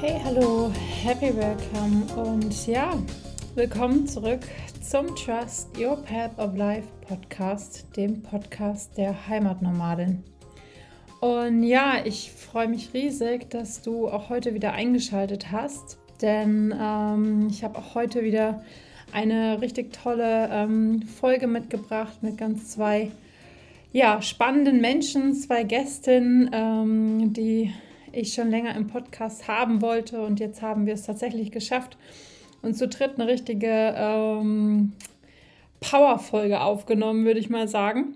Hey, hallo, happy welcome und ja, willkommen zurück zum Trust Your Path of Life Podcast, dem Podcast der Heimatnomadin. Und ja, ich freue mich riesig, dass du auch heute wieder eingeschaltet hast, denn ähm, ich habe auch heute wieder eine richtig tolle ähm, Folge mitgebracht mit ganz zwei ja, spannenden Menschen, zwei Gästinnen, ähm, die ich schon länger im Podcast haben wollte. Und jetzt haben wir es tatsächlich geschafft und zu dritt eine richtige ähm, Power-Folge aufgenommen, würde ich mal sagen.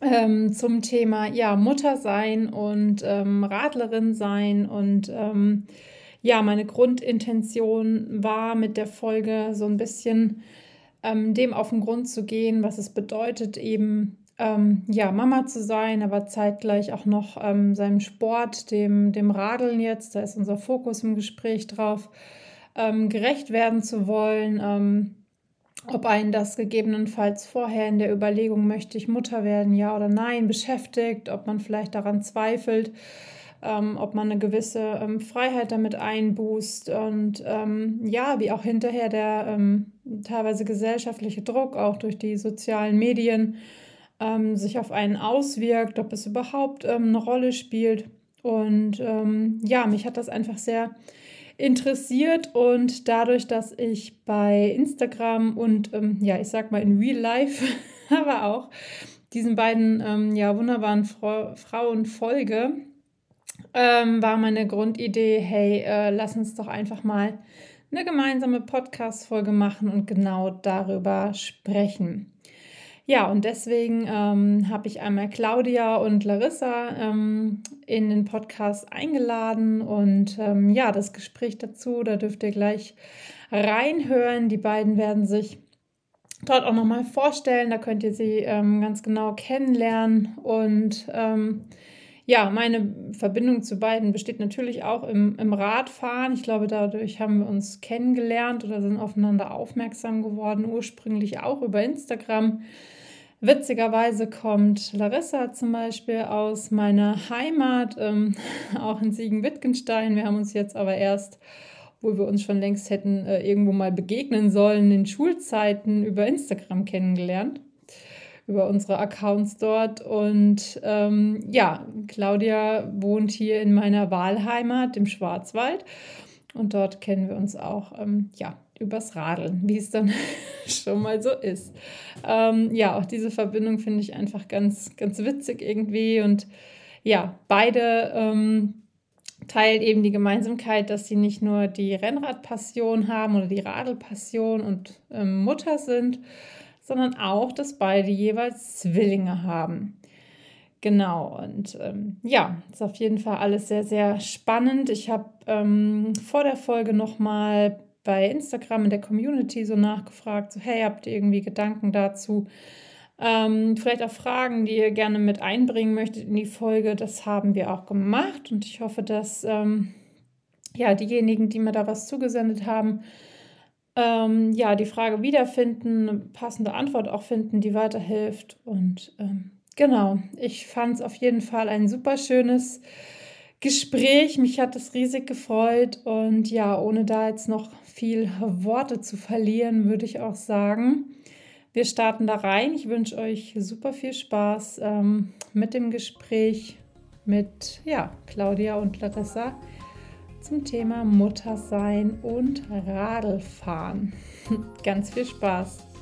Ähm, zum Thema ja, Mutter sein und ähm, Radlerin sein. Und ähm, ja, meine Grundintention war mit der Folge so ein bisschen ähm, dem auf den Grund zu gehen, was es bedeutet, eben ähm, ja, Mama zu sein, aber zeitgleich auch noch ähm, seinem Sport, dem, dem Radeln jetzt, da ist unser Fokus im Gespräch drauf, ähm, gerecht werden zu wollen. Ähm, ob einen das gegebenenfalls vorher in der Überlegung, möchte ich Mutter werden, ja oder nein, beschäftigt, ob man vielleicht daran zweifelt, ähm, ob man eine gewisse ähm, Freiheit damit einbußt und ja, wie auch hinterher der teilweise gesellschaftliche Druck auch durch die sozialen Medien ähm, sich auf einen auswirkt, ob es überhaupt ähm, eine Rolle spielt. Und ähm, ja, mich hat das einfach sehr interessiert und dadurch, dass ich bei Instagram und ähm, ja, ich sag mal in Real Life, aber auch diesen beiden ähm, ja, wunderbaren Fra Frauen folge, ähm, war meine Grundidee, hey, äh, lass uns doch einfach mal eine gemeinsame Podcast-Folge machen und genau darüber sprechen. Ja, und deswegen ähm, habe ich einmal Claudia und Larissa ähm, in den Podcast eingeladen und ähm, ja, das Gespräch dazu, da dürft ihr gleich reinhören. Die beiden werden sich dort auch nochmal vorstellen, da könnt ihr sie ähm, ganz genau kennenlernen und ähm, ja, meine Verbindung zu beiden besteht natürlich auch im, im Radfahren. Ich glaube, dadurch haben wir uns kennengelernt oder sind aufeinander aufmerksam geworden, ursprünglich auch über Instagram. Witzigerweise kommt Larissa zum Beispiel aus meiner Heimat, ähm, auch in Siegen-Wittgenstein. Wir haben uns jetzt aber erst, wo wir uns schon längst hätten äh, irgendwo mal begegnen sollen, in Schulzeiten über Instagram kennengelernt, über unsere Accounts dort. Und ähm, ja, Claudia wohnt hier in meiner Wahlheimat, im Schwarzwald. Und dort kennen wir uns auch, ähm, ja, übers Radeln, wie es dann schon mal so ist. Ähm, ja, auch diese Verbindung finde ich einfach ganz, ganz witzig irgendwie. Und ja, beide ähm, teilen eben die Gemeinsamkeit, dass sie nicht nur die Rennradpassion haben oder die Radelpassion und ähm, Mutter sind, sondern auch, dass beide jeweils Zwillinge haben. Genau, und ähm, ja, ist auf jeden Fall alles sehr, sehr spannend. Ich habe ähm, vor der Folge nochmal bei Instagram in der Community so nachgefragt, so hey, habt ihr irgendwie Gedanken dazu? Ähm, vielleicht auch Fragen, die ihr gerne mit einbringen möchtet in die Folge. Das haben wir auch gemacht und ich hoffe, dass ähm, ja, diejenigen, die mir da was zugesendet haben, ähm, ja, die Frage wiederfinden, eine passende Antwort auch finden, die weiterhilft. Und ähm, genau, ich fand es auf jeden Fall ein super schönes Gespräch. Mich hat es riesig gefreut und ja, ohne da jetzt noch viel Worte zu verlieren, würde ich auch sagen, wir starten da rein. Ich wünsche euch super viel Spaß ähm, mit dem Gespräch mit ja, Claudia und Larissa zum Thema Muttersein und Radlfahren. Ganz viel Spaß.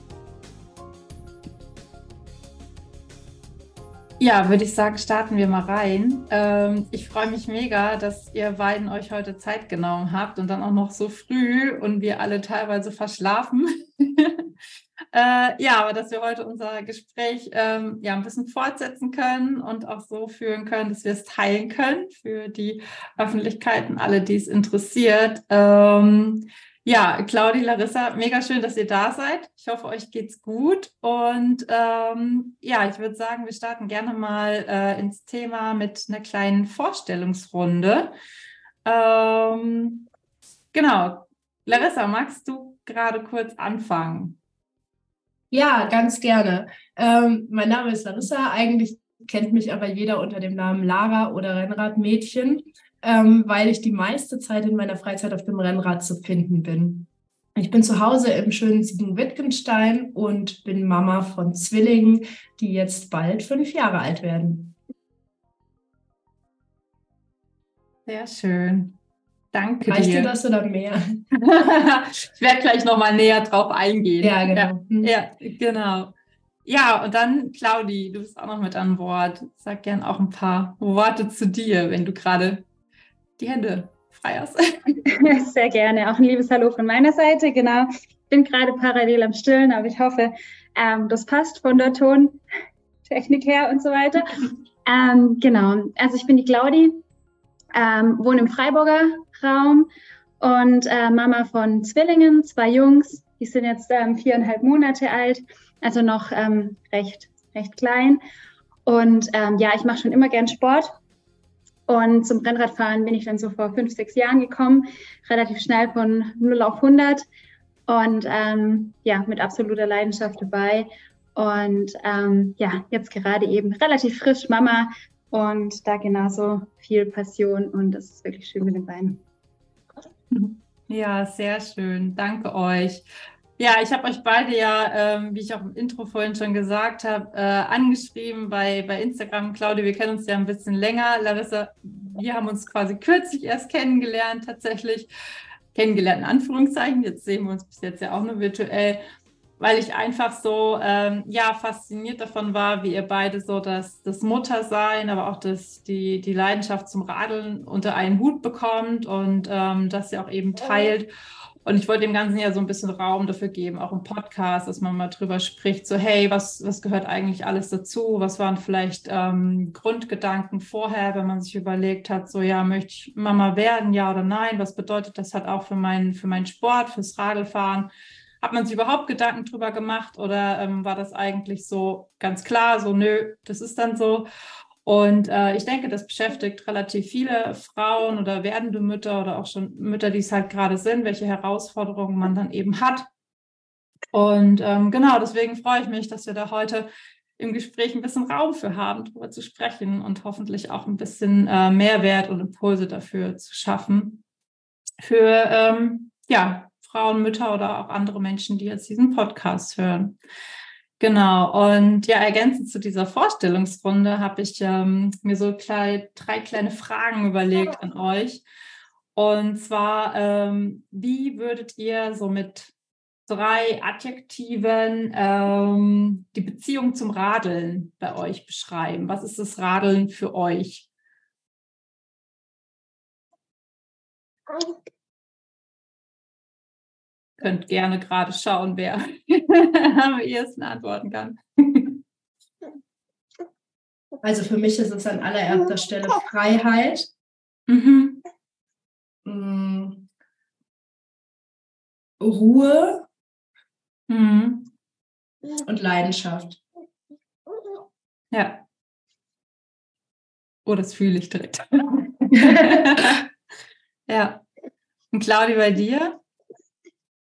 Ja, würde ich sagen, starten wir mal rein. Ähm, ich freue mich mega, dass ihr beiden euch heute Zeit genommen habt und dann auch noch so früh und wir alle teilweise verschlafen. äh, ja, aber dass wir heute unser Gespräch ähm, ja ein bisschen fortsetzen können und auch so führen können, dass wir es teilen können für die Öffentlichkeiten, alle, die es interessiert. Ähm, ja, Claudia, Larissa, mega schön, dass ihr da seid. Ich hoffe, euch geht's gut. Und ähm, ja, ich würde sagen, wir starten gerne mal äh, ins Thema mit einer kleinen Vorstellungsrunde. Ähm, genau. Larissa, magst du gerade kurz anfangen? Ja, ganz gerne. Ähm, mein Name ist Larissa. Eigentlich kennt mich aber jeder unter dem Namen Lara oder Rennradmädchen. Ähm, weil ich die meiste Zeit in meiner Freizeit auf dem Rennrad zu finden bin. Ich bin zu Hause im schönen Siegen-Wittgenstein und bin Mama von Zwillingen, die jetzt bald fünf Jahre alt werden. Sehr schön. Danke Reicht dir. dir das oder mehr? ich werde gleich nochmal näher drauf eingehen. Ja, genau. Ja, ja, genau. Ja, und dann, Claudi, du bist auch noch mit an Bord. Sag gern auch ein paar Worte zu dir, wenn du gerade die Hände frei hast. Sehr gerne. Auch ein liebes Hallo von meiner Seite. Genau. Ich bin gerade parallel am Stillen, aber ich hoffe, ähm, das passt von der Tontechnik her und so weiter. Ähm, genau. Also ich bin die Claudi, ähm, wohne im Freiburger Raum und äh, Mama von Zwillingen, zwei Jungs. Die sind jetzt ähm, viereinhalb Monate alt, also noch ähm, recht, recht klein. Und ähm, ja, ich mache schon immer gern Sport und zum Rennradfahren bin ich dann so vor fünf, sechs Jahren gekommen, relativ schnell von 0 auf 100 und ähm, ja, mit absoluter Leidenschaft dabei. Und ähm, ja, jetzt gerade eben relativ frisch Mama und da genauso viel Passion und das ist wirklich schön mit den Beinen. Ja, sehr schön. Danke euch. Ja, ich habe euch beide ja, ähm, wie ich auch im Intro vorhin schon gesagt habe, äh, angeschrieben bei, bei Instagram. Claudia, wir kennen uns ja ein bisschen länger. Larissa, wir haben uns quasi kürzlich erst kennengelernt, tatsächlich. Kennengelernt in Anführungszeichen. Jetzt sehen wir uns bis jetzt ja auch nur virtuell, weil ich einfach so, ähm, ja, fasziniert davon war, wie ihr beide so das, das Muttersein, aber auch das, die, die Leidenschaft zum Radeln unter einen Hut bekommt und ähm, das ihr auch eben teilt. Und ich wollte dem Ganzen ja so ein bisschen Raum dafür geben, auch im Podcast, dass man mal drüber spricht, so hey, was, was gehört eigentlich alles dazu? Was waren vielleicht ähm, Grundgedanken vorher, wenn man sich überlegt hat, so ja, möchte ich Mama werden, ja oder nein? Was bedeutet das halt auch für meinen, für meinen Sport, fürs Radlfahren? Hat man sich überhaupt Gedanken drüber gemacht oder ähm, war das eigentlich so ganz klar, so nö, das ist dann so? Und äh, ich denke, das beschäftigt relativ viele Frauen oder werdende Mütter oder auch schon Mütter, die es halt gerade sind, welche Herausforderungen man dann eben hat. Und ähm, genau, deswegen freue ich mich, dass wir da heute im Gespräch ein bisschen Raum für haben, darüber zu sprechen und hoffentlich auch ein bisschen äh, Mehrwert und Impulse dafür zu schaffen. Für ähm, ja, Frauen, Mütter oder auch andere Menschen, die jetzt diesen Podcast hören. Genau, und ja, ergänzend zu dieser Vorstellungsrunde habe ich ähm, mir so klein, drei kleine Fragen überlegt an euch. Und zwar, ähm, wie würdet ihr so mit drei Adjektiven ähm, die Beziehung zum Radeln bei euch beschreiben? Was ist das Radeln für euch? Könnt gerne gerade schauen, wer am ehesten antworten kann. Also für mich ist es an allererster Stelle Freiheit. Mhm. Mm. Ruhe mhm. und Leidenschaft. Ja. Oh, das fühle ich direkt. ja. Und Claudia, bei dir?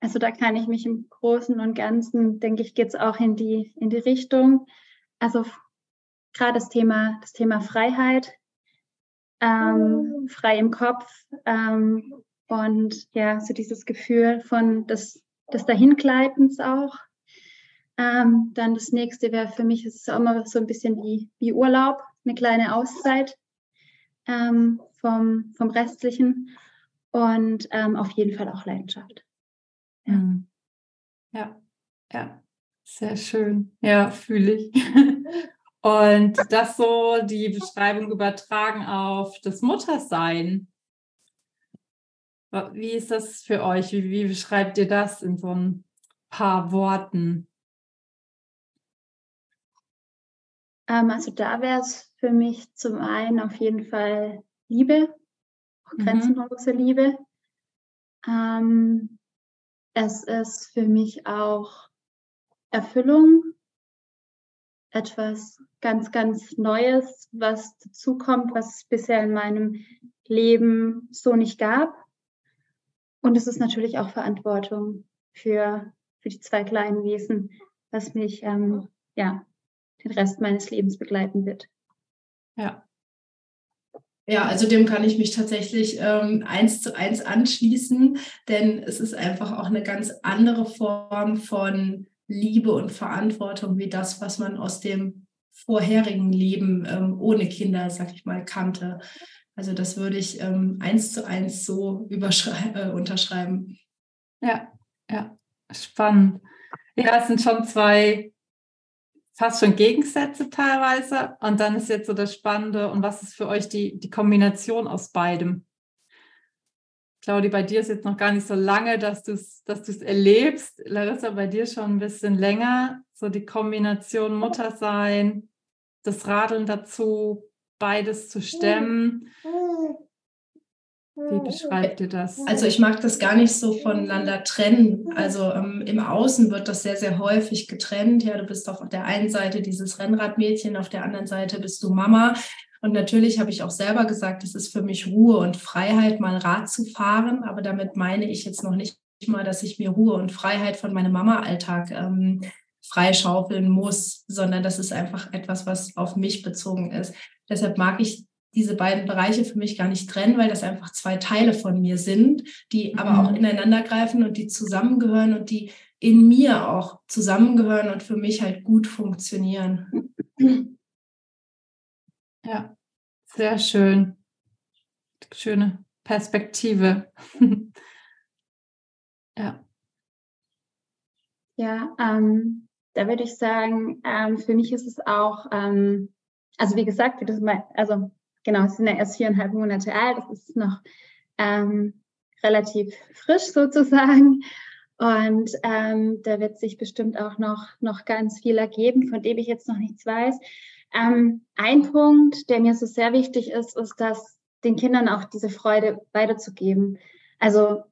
Also da kann ich mich im Großen und Ganzen, denke ich, geht es auch in die, in die Richtung. Also gerade das Thema, das Thema Freiheit, ähm, frei im Kopf ähm, und ja, so dieses Gefühl von des, des Dahingleitens auch. Ähm, dann das nächste wäre für mich, ist es auch immer so ein bisschen wie, wie Urlaub, eine kleine Auszeit ähm, vom, vom Restlichen und ähm, auf jeden Fall auch Leidenschaft. Mhm. Ja, ja, sehr schön. Ja, fühle ich. Und das so die Beschreibung übertragen auf das Muttersein. Wie ist das für euch? Wie, wie beschreibt ihr das in so ein paar Worten? Ähm, also da wäre es für mich zum einen auf jeden Fall Liebe, mhm. grenzenlose mhm. Liebe. Ähm, es ist für mich auch Erfüllung, etwas ganz, ganz Neues, was dazukommt, was es bisher in meinem Leben so nicht gab. Und es ist natürlich auch Verantwortung für, für die zwei kleinen Wesen, was mich ähm, ja, den Rest meines Lebens begleiten wird. Ja. Ja, also dem kann ich mich tatsächlich ähm, eins zu eins anschließen, denn es ist einfach auch eine ganz andere Form von Liebe und Verantwortung wie das, was man aus dem vorherigen Leben ähm, ohne Kinder, sag ich mal, kannte. Also das würde ich ähm, eins zu eins so äh, unterschreiben. Ja, ja, spannend. Ja, es sind schon zwei fast schon Gegensätze teilweise. Und dann ist jetzt so das Spannende. Und was ist für euch die, die Kombination aus beidem? Claudi, bei dir ist jetzt noch gar nicht so lange, dass du es dass erlebst. Larissa, bei dir schon ein bisschen länger. So die Kombination Mutter sein, das Radeln dazu, beides zu stemmen. Wie beschreibt ihr das? Also ich mag das gar nicht so voneinander trennen. Also ähm, im Außen wird das sehr, sehr häufig getrennt. Ja, du bist auf der einen Seite dieses Rennradmädchen, auf der anderen Seite bist du Mama. Und natürlich habe ich auch selber gesagt, es ist für mich Ruhe und Freiheit, mal Rad zu fahren. Aber damit meine ich jetzt noch nicht mal, dass ich mir Ruhe und Freiheit von meinem Mama-Alltag ähm, freischaufeln muss, sondern das ist einfach etwas, was auf mich bezogen ist. Deshalb mag ich diese beiden Bereiche für mich gar nicht trennen, weil das einfach zwei Teile von mir sind, die mhm. aber auch ineinander greifen und die zusammengehören und die in mir auch zusammengehören und für mich halt gut funktionieren. Ja, sehr schön. Schöne Perspektive. ja. Ja, ähm, da würde ich sagen, ähm, für mich ist es auch, ähm, also wie gesagt, wie das mal, also genau, sie sind ja erst viereinhalb Monate alt, das ist noch ähm, relativ frisch sozusagen. Und ähm, da wird sich bestimmt auch noch, noch ganz viel ergeben, von dem ich jetzt noch nichts weiß. Ähm, ein Punkt, der mir so sehr wichtig ist, ist, dass den Kindern auch diese Freude weiterzugeben. Also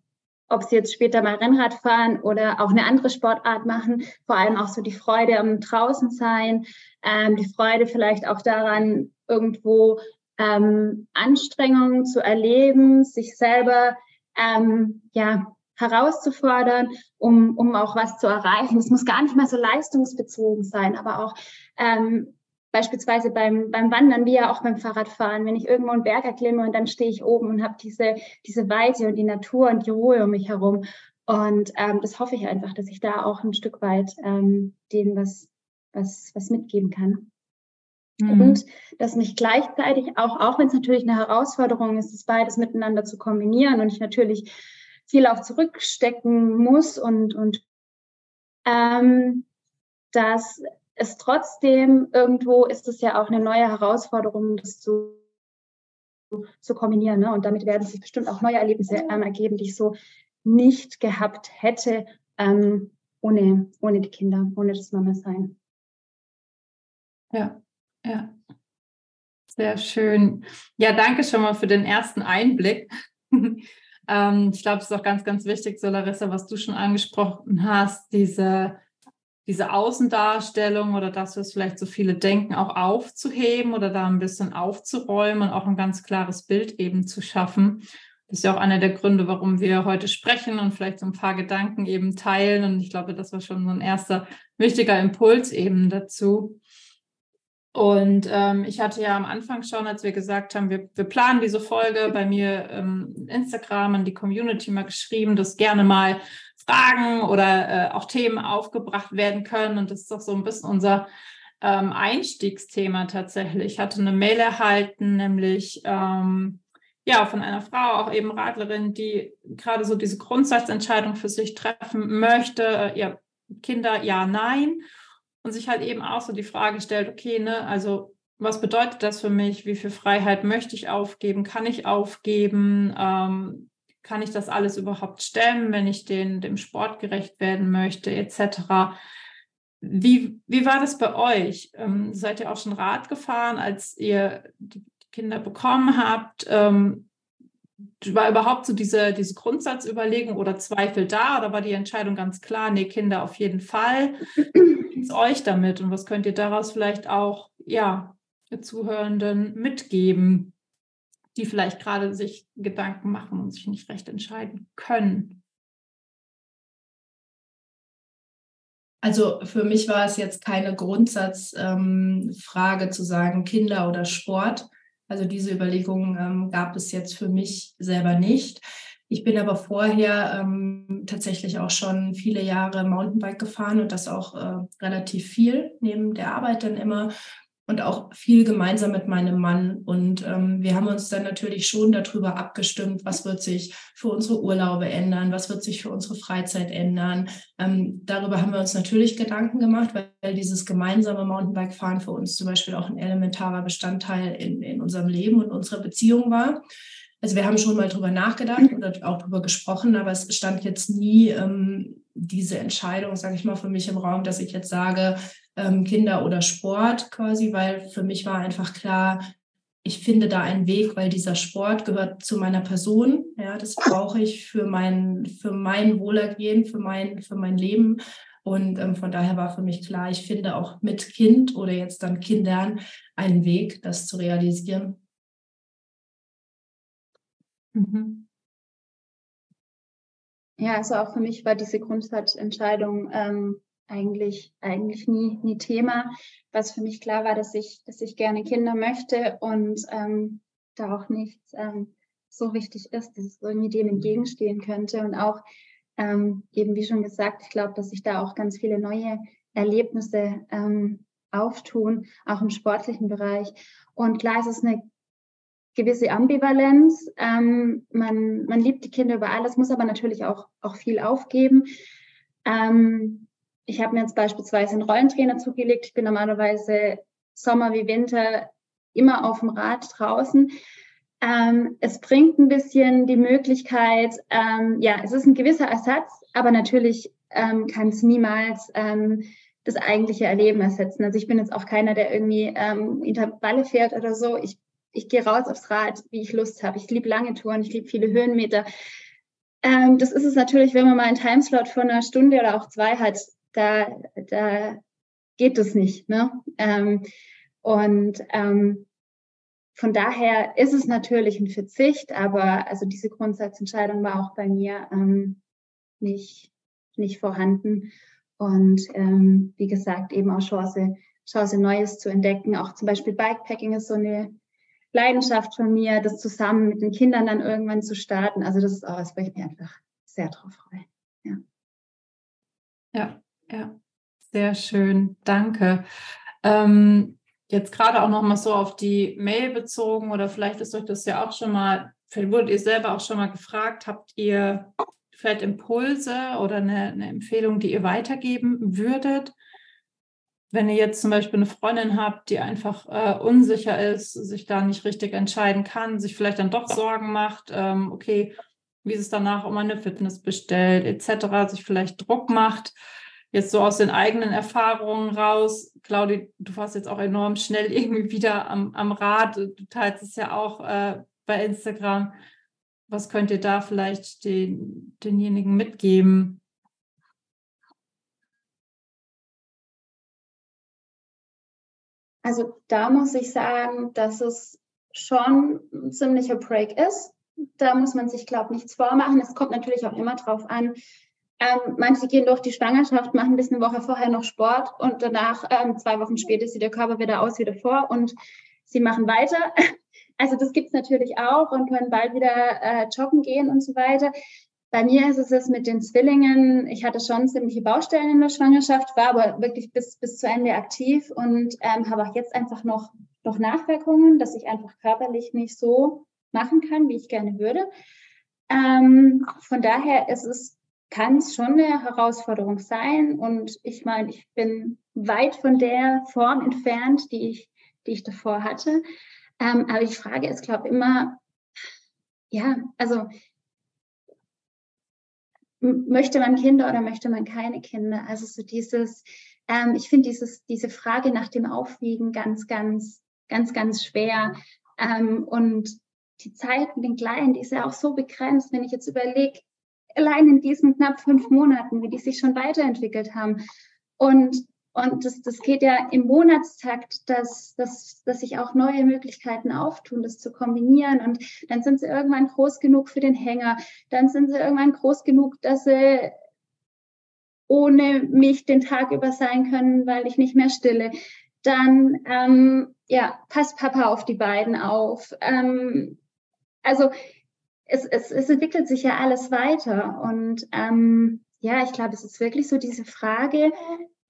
ob sie jetzt später mal Rennrad fahren oder auch eine andere Sportart machen, vor allem auch so die Freude am draußen sein, ähm, die Freude vielleicht auch daran, irgendwo ähm, Anstrengungen zu erleben, sich selber ähm, ja, herauszufordern, um, um auch was zu erreichen. Es muss gar nicht mal so leistungsbezogen sein, aber auch ähm, beispielsweise beim, beim Wandern, wie ja auch beim Fahrradfahren, wenn ich irgendwo einen Berg erklimme und dann stehe ich oben und habe diese, diese Weite und die Natur und die Ruhe um mich herum. Und ähm, das hoffe ich einfach, dass ich da auch ein Stück weit ähm, denen was, was, was mitgeben kann. Mhm. Und dass mich gleichzeitig auch, auch wenn es natürlich eine Herausforderung ist, das beides miteinander zu kombinieren und ich natürlich viel auch zurückstecken muss und, und ähm, dass es trotzdem irgendwo ist es ja auch eine neue Herausforderung, das zu, zu kombinieren. Ne? Und damit werden sich bestimmt auch neue Erlebnisse ähm, ergeben, die ich so nicht gehabt hätte ähm, ohne, ohne die Kinder, ohne das Mama sein. Ja, ja. Sehr schön. Ja, danke schon mal für den ersten Einblick. ähm, ich glaube, es ist auch ganz, ganz wichtig, so Larissa, was du schon angesprochen hast, diese, diese Außendarstellung oder dass wir es vielleicht so viele denken, auch aufzuheben oder da ein bisschen aufzuräumen und auch ein ganz klares Bild eben zu schaffen. Das ist ja auch einer der Gründe, warum wir heute sprechen und vielleicht so ein paar Gedanken eben teilen. Und ich glaube, das war schon so ein erster wichtiger Impuls eben dazu. Und ähm, ich hatte ja am Anfang schon, als wir gesagt haben, wir, wir planen diese Folge bei mir ähm, Instagram an die Community mal geschrieben, dass gerne mal Fragen oder äh, auch Themen aufgebracht werden können. Und das ist doch so ein bisschen unser ähm, Einstiegsthema tatsächlich. Ich hatte eine Mail erhalten, nämlich ähm, ja von einer Frau, auch eben Radlerin, die gerade so diese Grundsatzentscheidung für sich treffen möchte. Äh, ja, Kinder, ja, nein und sich halt eben auch so die Frage stellt, okay, ne, also was bedeutet das für mich? Wie viel Freiheit möchte ich aufgeben? Kann ich aufgeben? Ähm, kann ich das alles überhaupt stemmen, wenn ich den, dem Sport gerecht werden möchte, etc. Wie, wie war das bei euch? Ähm, seid ihr auch schon Rad gefahren, als ihr die Kinder bekommen habt? Ähm, war überhaupt so diese, diese Grundsatzüberlegung oder Zweifel da oder war die Entscheidung ganz klar, nee, Kinder auf jeden Fall? Wie es euch damit und was könnt ihr daraus vielleicht auch, ja, Zuhörenden mitgeben, die vielleicht gerade sich Gedanken machen und sich nicht recht entscheiden können? Also für mich war es jetzt keine Grundsatzfrage ähm, zu sagen, Kinder oder Sport, Also diese Überlegungen ähm, gab es jetzt für mich selber nicht. Ich bin aber vorher ähm, tatsächlich auch schon viele Jahre Mountainbike gefahren und das auch äh, relativ viel neben der Arbeit dann immer und auch viel gemeinsam mit meinem Mann. Und ähm, wir haben uns dann natürlich schon darüber abgestimmt, was wird sich für unsere Urlaube ändern, was wird sich für unsere Freizeit ändern. Ähm, darüber haben wir uns natürlich Gedanken gemacht, weil dieses gemeinsame Mountainbike-Fahren für uns zum Beispiel auch ein elementarer Bestandteil in, in unserem Leben und unserer Beziehung war. Also wir haben schon mal drüber nachgedacht oder auch drüber gesprochen, aber es stand jetzt nie ähm, diese Entscheidung, sage ich mal, für mich im Raum, dass ich jetzt sage, ähm, Kinder oder Sport quasi, weil für mich war einfach klar, ich finde da einen Weg, weil dieser Sport gehört zu meiner Person. Ja, das brauche ich für mein, für mein Wohlergehen, für mein, für mein Leben. Und ähm, von daher war für mich klar, ich finde auch mit Kind oder jetzt dann Kindern einen Weg, das zu realisieren. Mhm. Ja, also auch für mich war diese Grundsatzentscheidung ähm, eigentlich, eigentlich nie, nie Thema, was für mich klar war, dass ich, dass ich gerne Kinder möchte und ähm, da auch nichts ähm, so wichtig ist, dass es irgendwie dem entgegenstehen könnte. Und auch ähm, eben, wie schon gesagt, ich glaube, dass sich da auch ganz viele neue Erlebnisse ähm, auftun, auch im sportlichen Bereich. Und klar, es ist eine gewisse Ambivalenz. Ähm, man, man liebt die Kinder über alles, muss aber natürlich auch, auch viel aufgeben. Ähm, ich habe mir jetzt beispielsweise einen Rollentrainer zugelegt. Ich bin normalerweise Sommer wie Winter immer auf dem Rad draußen. Ähm, es bringt ein bisschen die Möglichkeit, ähm, ja, es ist ein gewisser Ersatz, aber natürlich ähm, kann es niemals ähm, das eigentliche Erleben ersetzen. Also ich bin jetzt auch keiner, der irgendwie Intervalle fährt oder so. Ich, ich gehe raus aufs Rad, wie ich Lust habe. Ich liebe lange Touren, ich liebe viele Höhenmeter. Ähm, das ist es natürlich, wenn man mal einen Timeslot von einer Stunde oder auch zwei hat, da, da geht es nicht. Ne? Ähm, und ähm, von daher ist es natürlich ein Verzicht, aber also diese Grundsatzentscheidung war auch bei mir ähm, nicht, nicht vorhanden. Und ähm, wie gesagt, eben auch Chance, Chance, Neues zu entdecken. Auch zum Beispiel Bikepacking ist so eine Leidenschaft von mir, das zusammen mit den Kindern dann irgendwann zu starten. Also das ist auch was, wo ich mich einfach sehr drauf freue. Ja. Ja, ja, sehr schön, danke. Ähm, jetzt gerade auch noch mal so auf die Mail bezogen oder vielleicht ist euch das ja auch schon mal, vielleicht wurdet ihr selber auch schon mal gefragt, habt ihr vielleicht Impulse oder eine, eine Empfehlung, die ihr weitergeben würdet? Wenn ihr jetzt zum Beispiel eine Freundin habt, die einfach äh, unsicher ist, sich da nicht richtig entscheiden kann, sich vielleicht dann doch Sorgen macht, ähm, okay, wie ist es danach um eine Fitness bestellt, etc., sich vielleicht Druck macht, jetzt so aus den eigenen Erfahrungen raus, Claudi, du warst jetzt auch enorm schnell irgendwie wieder am, am Rad. Du teilst es ja auch äh, bei Instagram. Was könnt ihr da vielleicht den, denjenigen mitgeben? Also da muss ich sagen, dass es schon ein ziemlicher Break ist. Da muss man sich, glaube ich, nichts vormachen. Es kommt natürlich auch immer drauf an, ähm, manche gehen durch die Schwangerschaft, machen bis eine Woche vorher noch Sport und danach, ähm, zwei Wochen später, sieht der Körper wieder aus wie davor und sie machen weiter. Also das gibt es natürlich auch und können bald wieder äh, joggen gehen und so weiter. Bei mir ist es jetzt mit den Zwillingen, ich hatte schon ziemliche Baustellen in der Schwangerschaft, war aber wirklich bis, bis zu Ende aktiv und ähm, habe auch jetzt einfach noch, noch Nachwirkungen, dass ich einfach körperlich nicht so machen kann, wie ich gerne würde. Ähm, von daher ist es kann es schon eine Herausforderung sein. Und ich meine, ich bin weit von der Form entfernt, die ich, die ich davor hatte. Ähm, aber ich frage es, glaube immer, ja, also möchte man Kinder oder möchte man keine Kinder? Also so dieses, ähm, ich finde dieses, diese Frage nach dem Aufwiegen ganz, ganz, ganz, ganz schwer. Ähm, und die Zeit mit den Kleinen, die ist ja auch so begrenzt, wenn ich jetzt überlege, allein in diesen knapp fünf Monaten, wie die sich schon weiterentwickelt haben. Und, und das, das geht ja im Monatstakt, dass, dass, dass sich auch neue Möglichkeiten auftun, das zu kombinieren. Und dann sind sie irgendwann groß genug für den Hänger. Dann sind sie irgendwann groß genug, dass sie ohne mich den Tag über sein können, weil ich nicht mehr stille. Dann, ähm, ja, passt Papa auf die beiden auf. Ähm, also es, es, es entwickelt sich ja alles weiter. Und ähm, ja, ich glaube, es ist wirklich so diese Frage,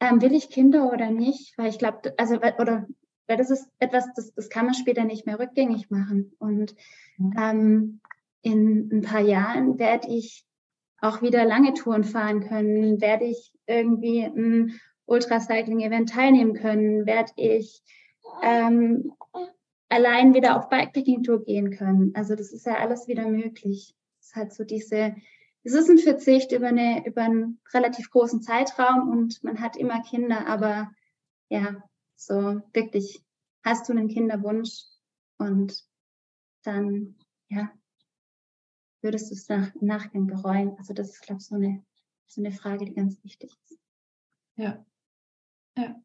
ähm, will ich Kinder oder nicht? Weil ich glaube, also, oder, weil das ist etwas, das, das kann man später nicht mehr rückgängig machen. Und mhm. ähm, in ein paar Jahren werde ich auch wieder lange Touren fahren können, werde ich irgendwie ein Ultracycling-Event teilnehmen können, werde ich ähm, allein wieder auf Bikepacking-Tour gehen können. Also das ist ja alles wieder möglich. Es ist halt so diese, es ist ein Verzicht über, eine, über einen relativ großen Zeitraum und man hat immer Kinder, aber ja, so wirklich, hast du einen Kinderwunsch und dann, ja, würdest du es nach, im Nachgang bereuen? Also das ist, glaube ich, so eine, so eine Frage, die ganz wichtig ist. Ja, ja,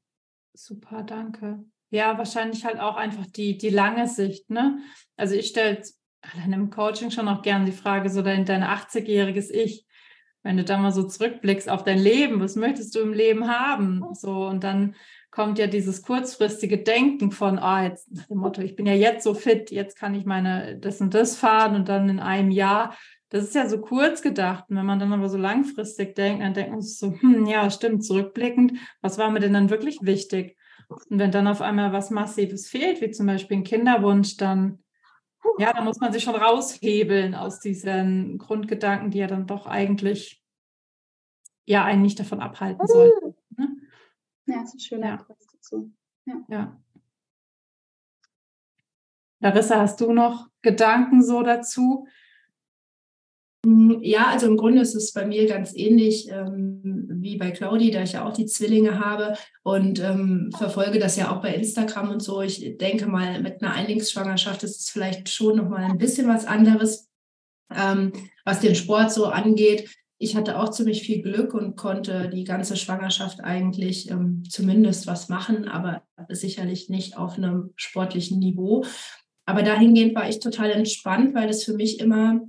super, danke. Ja, wahrscheinlich halt auch einfach die, die lange Sicht, ne? Also ich stelle allein im Coaching schon auch gerne die Frage, so dein, dein 80-jähriges Ich, wenn du da mal so zurückblickst auf dein Leben, was möchtest du im Leben haben? So, und dann kommt ja dieses kurzfristige Denken von, ah, oh, jetzt nach dem Motto, ich bin ja jetzt so fit, jetzt kann ich meine das und das fahren und dann in einem Jahr. Das ist ja so kurz gedacht. Und wenn man dann aber so langfristig denkt, dann denkt man so, hm, ja, stimmt, zurückblickend, was war mir denn dann wirklich wichtig? Und wenn dann auf einmal was Massives fehlt, wie zum Beispiel ein Kinderwunsch, dann, ja, da muss man sich schon raushebeln aus diesen Grundgedanken, die ja dann doch eigentlich ja einen nicht davon abhalten sollten. Ne? Ja, das ist ein schöner ja. dazu. Ja. ja. Larissa, hast du noch Gedanken so dazu? Mm, ja, also im Grunde ist es bei mir ganz ähnlich ähm, wie bei Claudi, da ich ja auch die Zwillinge habe und ähm, verfolge das ja auch bei Instagram und so. Ich denke mal, mit einer Einlingsschwangerschaft ist es vielleicht schon nochmal ein bisschen was anderes, ähm, was den Sport so angeht. Ich hatte auch ziemlich viel Glück und konnte die ganze Schwangerschaft eigentlich ähm, zumindest was machen, aber sicherlich nicht auf einem sportlichen Niveau. Aber dahingehend war ich total entspannt, weil es für mich immer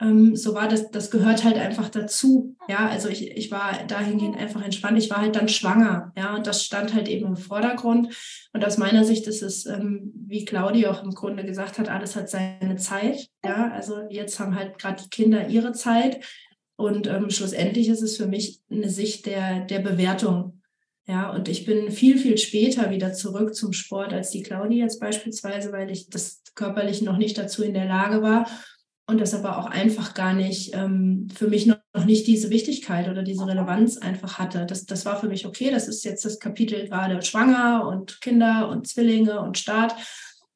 ähm, so war das, das gehört halt einfach dazu. Ja, also ich, ich war dahingehend einfach entspannt. Ich war halt dann schwanger. Ja, und das stand halt eben im Vordergrund. Und aus meiner Sicht ist es, ähm, wie Claudi auch im Grunde gesagt hat, alles hat seine Zeit. Ja, also jetzt haben halt gerade die Kinder ihre Zeit. Und ähm, schlussendlich ist es für mich eine Sicht der, der Bewertung. Ja, und ich bin viel, viel später wieder zurück zum Sport als die Claudi jetzt beispielsweise, weil ich das körperlich noch nicht dazu in der Lage war und das aber auch einfach gar nicht ähm, für mich noch, noch, nicht diese Wichtigkeit oder diese Relevanz einfach hatte. Das, das war für mich okay, das ist jetzt das Kapitel gerade schwanger und Kinder und Zwillinge und Start.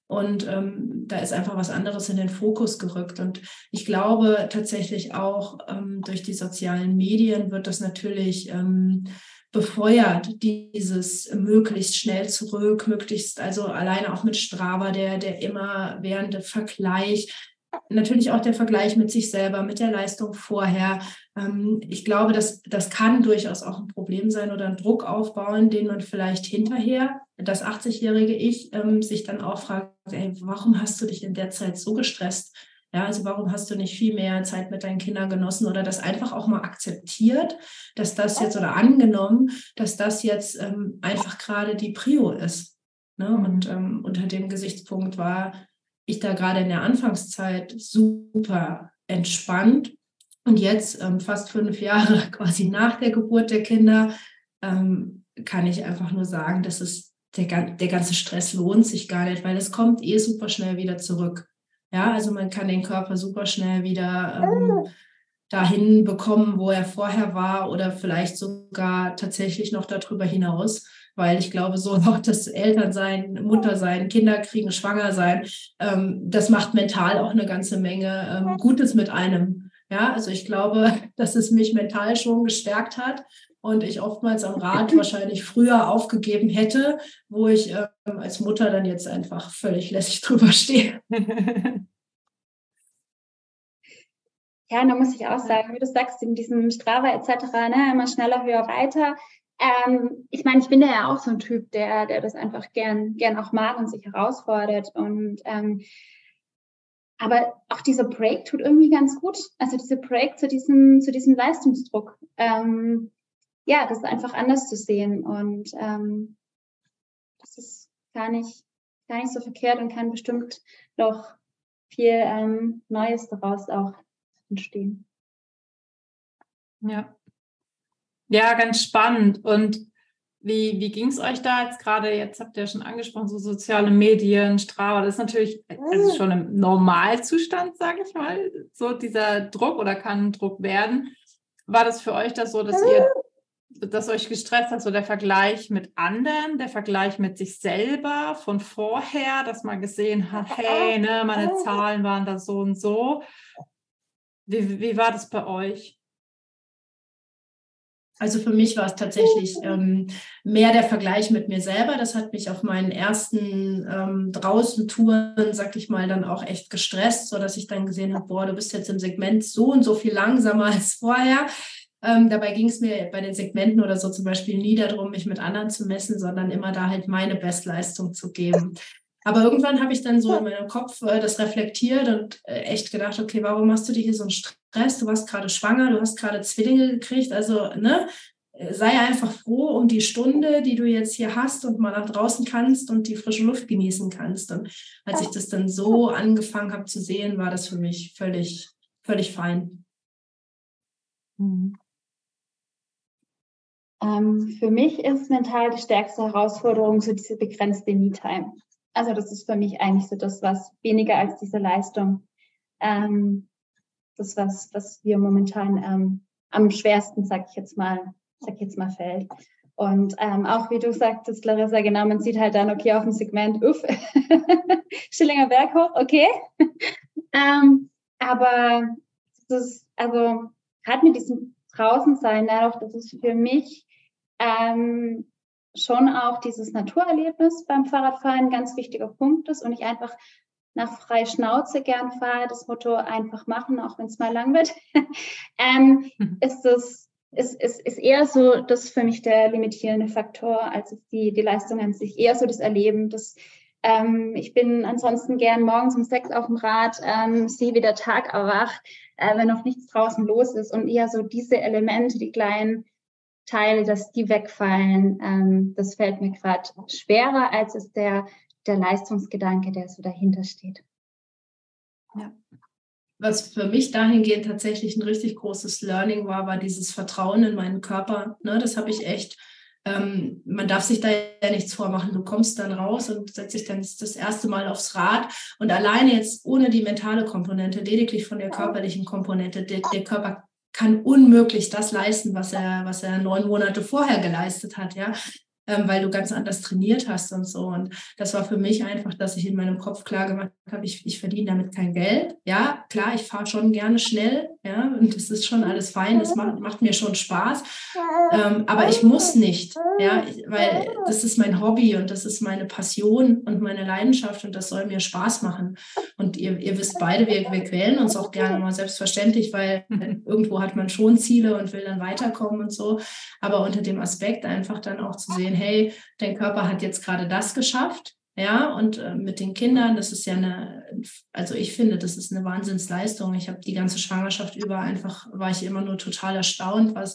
Und ähm, da ist einfach was anderes in den Fokus gerückt. Und ich glaube tatsächlich auch ähm, durch die sozialen Medien wird das natürlich ähm, befeuert, dieses möglichst schnell zurück, möglichst, also alleine auch mit Strava, der, der immer währende Vergleich, natürlich auch der Vergleich mit sich selber, mit der Leistung vorher. Ähm, ich glaube, das, das kann durchaus auch ein Problem sein oder einen Druck aufbauen, den man vielleicht hinterher, das 80-jährige Ich, ähm, sich dann auch fragt, ey, warum hast du dich in der Zeit so gestresst? Ja, also warum hast du nicht viel mehr Zeit mit deinen Kindern genossen oder das einfach auch mal akzeptiert, dass das jetzt oder angenommen, dass das jetzt ähm, einfach gerade die Prio ist. Ne? Und unter dem Gesichtspunkt war ich da gerade in der Anfangszeit super entspannt. Und jetzt, ähm, fast fünf Jahre quasi nach der Geburt der Kinder, ähm, kann ich einfach nur sagen, dass es der, der ganze Stress lohnt sich gar nicht, weil es kommt eh super schnell wieder zurück. Ja, also man kann den Körper super schnell wieder ähm, dahin bekommen, wo er vorher war oder vielleicht sogar tatsächlich noch darüber hinaus weil ich glaube, so auch das Elternsein, Muttersein, Kinder kriegen, schwanger sein, ähm, das macht mental auch eine ganze Menge ähm, Gutes mit einem. Ja, also ich glaube, dass es mich mental schon gestärkt hat und ich oftmals am Rad wahrscheinlich früher aufgegeben hätte, wo ich ähm, als Mutter dann jetzt einfach völlig lässig drüber stehe. Ja, da muss ich auch sagen, wie du sagst, in diesem Strava etc., ne, immer schneller, höher, weiter. Ähm, ich meine, ich bin ja auch so ein Typ, der, der das einfach gern, gern auch mag und sich herausfordert. Und ähm, aber auch dieser Break tut irgendwie ganz gut. Also dieser Break zu diesem, zu diesem Leistungsdruck. Ähm, ja, das ist einfach anders zu sehen. Und ähm, das ist gar nicht, gar nicht so verkehrt und kann bestimmt noch viel ähm, Neues daraus auch entstehen. Ja. Ja, ganz spannend. Und wie, wie ging es euch da jetzt gerade? Jetzt habt ihr ja schon angesprochen, so soziale Medien, Strava, das ist natürlich also schon im Normalzustand, sage ich mal, so dieser Druck oder kann Druck werden. War das für euch das so, dass ihr, dass euch gestresst hat, so der Vergleich mit anderen, der Vergleich mit sich selber von vorher, dass man gesehen hat, hey, ne, meine Zahlen waren da so und so. Wie, wie war das bei euch? Also für mich war es tatsächlich ähm, mehr der Vergleich mit mir selber. Das hat mich auf meinen ersten ähm, draußen Touren, sag ich mal, dann auch echt gestresst, so dass ich dann gesehen habe, boah, du bist jetzt im Segment so und so viel langsamer als vorher. Ähm, dabei ging es mir bei den Segmenten oder so zum Beispiel nie darum, mich mit anderen zu messen, sondern immer da halt meine Bestleistung zu geben. Aber irgendwann habe ich dann so in meinem Kopf äh, das reflektiert und äh, echt gedacht, okay, warum machst du dir hier so einen Stress? Du warst gerade schwanger, du hast gerade Zwillinge gekriegt, also ne, sei einfach froh um die Stunde, die du jetzt hier hast und mal nach draußen kannst und die frische Luft genießen kannst. Und als ich das dann so angefangen habe zu sehen, war das für mich völlig, völlig fein. Mhm. Ähm, für mich ist mental die stärkste Herausforderung so diese begrenzte Me-Time. Also das ist für mich eigentlich so das, was weniger als diese Leistung, ähm, das, was, was wir momentan ähm, am schwersten, sag ich jetzt mal, sag ich jetzt mal, fällt. Und ähm, auch wie du sagtest, Larissa, genau, man sieht halt dann, okay, auf dem Segment, uff, Schillinger Berg hoch, okay. ähm, aber das ist, also gerade mit diesem Draußensein, dadurch, dass es für mich ähm, schon auch dieses Naturerlebnis beim Fahrradfahren ein ganz wichtiger Punkt ist und ich einfach nach frei Schnauze gern fahre, das Motto einfach machen, auch wenn es mal lang wird, ähm, mhm. ist es ist, ist, ist eher so das für mich der limitierende Faktor, als die, die Leistung an sich, eher so das Erleben, das ähm, ich bin ansonsten gern morgens um sechs auf dem Rad, ähm, sehe, wie der Tag erwacht, äh, wenn noch nichts draußen los ist und eher so diese Elemente, die kleinen Teile, dass die wegfallen, ähm, das fällt mir gerade schwerer, als es der, der Leistungsgedanke, der so dahinter steht. Ja. Was für mich dahingehend tatsächlich ein richtig großes Learning war, war dieses Vertrauen in meinen Körper. Ne, das habe ich echt ähm, man darf sich da ja nichts vormachen. Du kommst dann raus und setzt dich dann das erste Mal aufs Rad. Und alleine jetzt ohne die mentale Komponente, lediglich von der körperlichen Komponente, der, der Körper kann unmöglich das leisten, was er, was er neun Monate vorher geleistet hat, ja ähm, weil du ganz anders trainiert hast und so. Und das war für mich einfach, dass ich in meinem Kopf klar gemacht habe, ich, ich verdiene damit kein Geld. Ja, klar, ich fahre schon gerne schnell, ja, und das ist schon alles fein, das macht, macht mir schon Spaß. Ähm, aber ich muss nicht, ja, weil das ist mein Hobby und das ist meine Passion und meine Leidenschaft und das soll mir Spaß machen. Und ihr, ihr wisst beide, wir, wir quälen uns auch gerne mal selbstverständlich, weil irgendwo hat man schon Ziele und will dann weiterkommen und so. Aber unter dem Aspekt einfach dann auch zu sehen, hey, dein Körper hat jetzt gerade das geschafft. Ja, und äh, mit den Kindern, das ist ja eine, also ich finde, das ist eine Wahnsinnsleistung. Ich habe die ganze Schwangerschaft über einfach, war ich immer nur total erstaunt, was,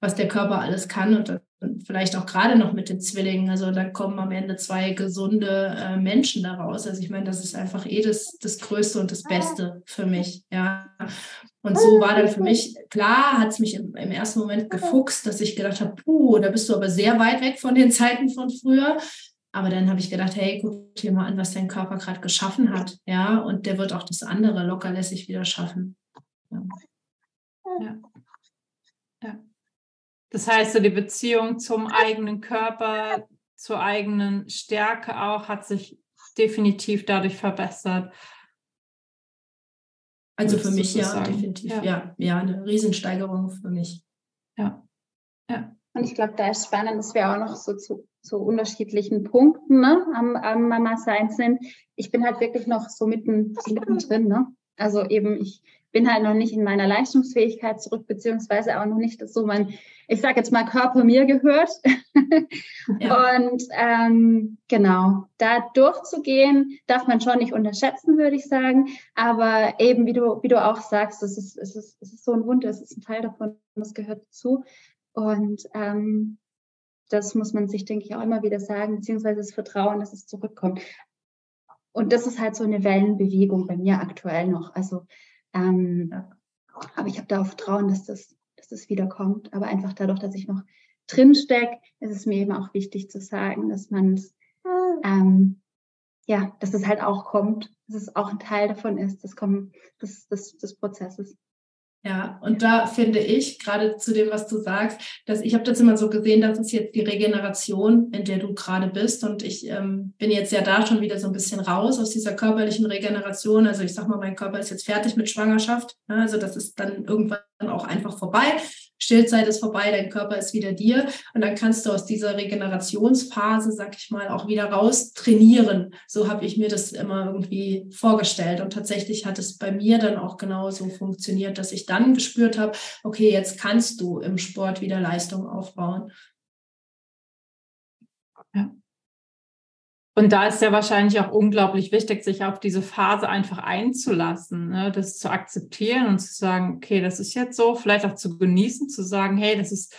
was der Körper alles kann und, und vielleicht auch gerade noch mit den Zwillingen. Also da kommen am Ende zwei gesunde äh, Menschen daraus. Also ich meine, das ist einfach eh das, das Größte und das Beste für mich. Ja, und so war dann für mich, klar, hat es mich im, im, ersten Moment gefuchst, dass ich gedacht habe, puh, da bist du aber sehr weit weg von den Zeiten von früher. Aber dann habe ich gedacht, hey, guck dir mal an, was dein Körper gerade geschaffen hat. Ja, und der wird auch das andere lockerlässig wieder schaffen. Ja. ja. Das heißt, so die Beziehung zum eigenen Körper, zur eigenen Stärke auch, hat sich definitiv dadurch verbessert. Also für mich ja, sagen. definitiv. Ja. ja, ja, eine Riesensteigerung für mich. Ja. ja. Und ich glaube, da ist spannend, dass wir auch noch so zu, zu unterschiedlichen Punkten ne, am, am Mama-Sein sind. Ich bin halt wirklich noch so mitten, mittendrin. Ne? Also eben, ich bin halt noch nicht in meiner Leistungsfähigkeit zurück, beziehungsweise auch noch nicht dass so mein, ich sage jetzt mal, Körper mir gehört. Ja. Und ähm, genau, da durchzugehen, darf man schon nicht unterschätzen, würde ich sagen. Aber eben, wie du, wie du auch sagst, es ist, es ist, es ist so ein Wunder, es ist ein Teil davon, das gehört dazu. Und ähm, das muss man sich, denke ich, auch immer wieder sagen, beziehungsweise das Vertrauen, dass es zurückkommt. Und das ist halt so eine Wellenbewegung bei mir aktuell noch. Also, ähm, aber ich habe da auch Vertrauen, dass das, das wiederkommt. Aber einfach dadurch, dass ich noch drin stecke, ist es mir eben auch wichtig zu sagen, dass man es, ähm, ja, dass es halt auch kommt, dass es auch ein Teil davon ist, das Kommen des, des, des Prozesses. Ja, und da finde ich, gerade zu dem, was du sagst, dass ich habe das immer so gesehen, das ist jetzt die Regeneration, in der du gerade bist. Und ich ähm, bin jetzt ja da schon wieder so ein bisschen raus aus dieser körperlichen Regeneration. Also ich sag mal, mein Körper ist jetzt fertig mit Schwangerschaft. Ne? also das ist dann irgendwann auch einfach vorbei. Stillzeit ist vorbei, dein Körper ist wieder dir und dann kannst du aus dieser Regenerationsphase, sag ich mal, auch wieder raus trainieren. So habe ich mir das immer irgendwie vorgestellt und tatsächlich hat es bei mir dann auch genauso funktioniert, dass ich dann gespürt habe, okay, jetzt kannst du im Sport wieder Leistung aufbauen. Ja. Und da ist ja wahrscheinlich auch unglaublich wichtig, sich auf diese Phase einfach einzulassen, ne? das zu akzeptieren und zu sagen, okay, das ist jetzt so, vielleicht auch zu genießen, zu sagen, hey, das ist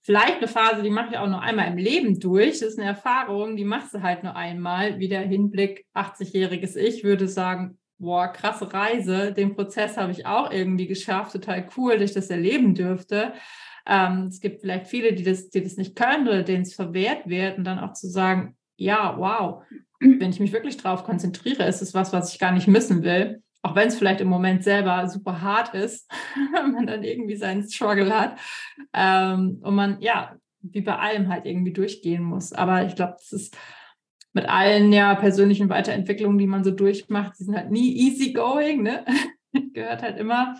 vielleicht eine Phase, die mache ich auch nur einmal im Leben durch. Das ist eine Erfahrung, die machst du halt nur einmal. Wie der Hinblick 80-jähriges Ich würde sagen, boah, krasse Reise. Den Prozess habe ich auch irgendwie geschafft. Total cool, dass ich das erleben dürfte. Ähm, es gibt vielleicht viele, die das, die das nicht können oder denen es verwehrt wird und dann auch zu sagen, ja, wow, wenn ich mich wirklich darauf konzentriere, ist es was, was ich gar nicht missen will. Auch wenn es vielleicht im Moment selber super hart ist, wenn man dann irgendwie seinen Struggle hat. Ähm, und man, ja, wie bei allem halt irgendwie durchgehen muss. Aber ich glaube, das ist mit allen ja persönlichen Weiterentwicklungen, die man so durchmacht, die sind halt nie easy going, ne? Gehört halt immer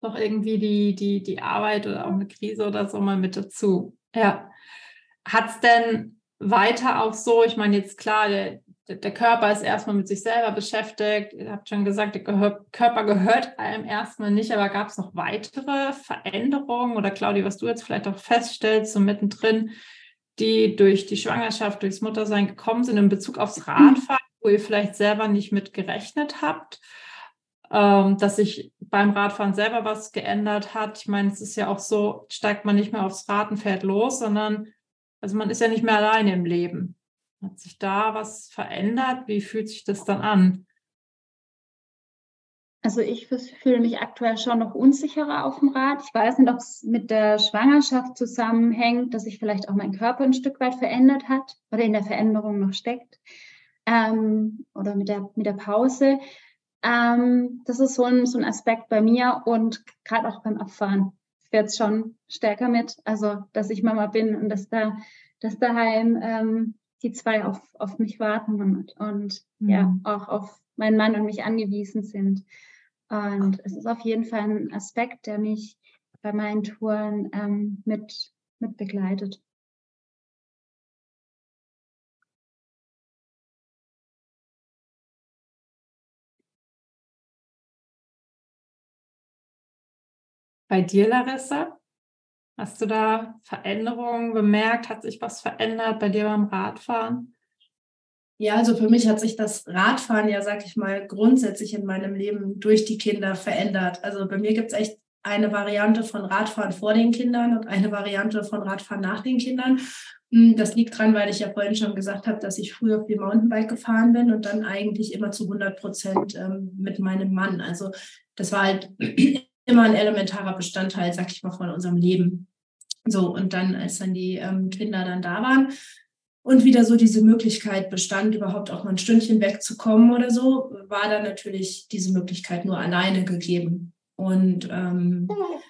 doch irgendwie die, die, die Arbeit oder auch eine Krise oder so mal mit dazu. Ja. Hat es denn weiter auch so, ich meine jetzt klar, der, der Körper ist erstmal mit sich selber beschäftigt. Ihr habt schon gesagt, der Gehör, Körper gehört einem erstmal nicht, aber gab es noch weitere Veränderungen oder Claudia, was du jetzt vielleicht auch feststellst, so mittendrin, die durch die Schwangerschaft, durchs Muttersein gekommen sind in Bezug aufs Radfahren, wo ihr vielleicht selber nicht mit gerechnet habt, ähm, dass sich beim Radfahren selber was geändert hat. Ich meine, es ist ja auch so, steigt man nicht mehr aufs Rad und fährt los, sondern also man ist ja nicht mehr alleine im Leben. Hat sich da was verändert? Wie fühlt sich das dann an? Also ich fühle mich aktuell schon noch unsicherer auf dem Rad. Ich weiß nicht, ob es mit der Schwangerschaft zusammenhängt, dass sich vielleicht auch mein Körper ein Stück weit verändert hat oder in der Veränderung noch steckt. Ähm, oder mit der, mit der Pause. Ähm, das ist so ein, so ein Aspekt bei mir und gerade auch beim Abfahren jetzt schon stärker mit. Also, dass ich Mama bin und dass da, dass daheim ähm, die zwei auf, auf mich warten und, und mhm. ja, auch auf meinen Mann und mich angewiesen sind. Und es ist auf jeden Fall ein Aspekt, der mich bei meinen Touren ähm, mit, mit begleitet. Bei dir, Larissa? Hast du da Veränderungen bemerkt? Hat sich was verändert bei dir beim Radfahren? Ja, also für mich hat sich das Radfahren ja, sag ich mal, grundsätzlich in meinem Leben durch die Kinder verändert. Also bei mir gibt es echt eine Variante von Radfahren vor den Kindern und eine Variante von Radfahren nach den Kindern. Hm, das liegt dran, weil ich ja vorhin schon gesagt habe, dass ich früher viel Mountainbike gefahren bin und dann eigentlich immer zu 100 Prozent ähm, mit meinem Mann. Also das war halt immer ein elementarer Bestandteil, sag ich mal, von unserem Leben. So, und dann, als dann die ähm, Kinder dann da waren und wieder so diese Möglichkeit bestand, überhaupt auch mal ein Stündchen wegzukommen oder so, war dann natürlich diese Möglichkeit nur alleine gegeben. Und ähm,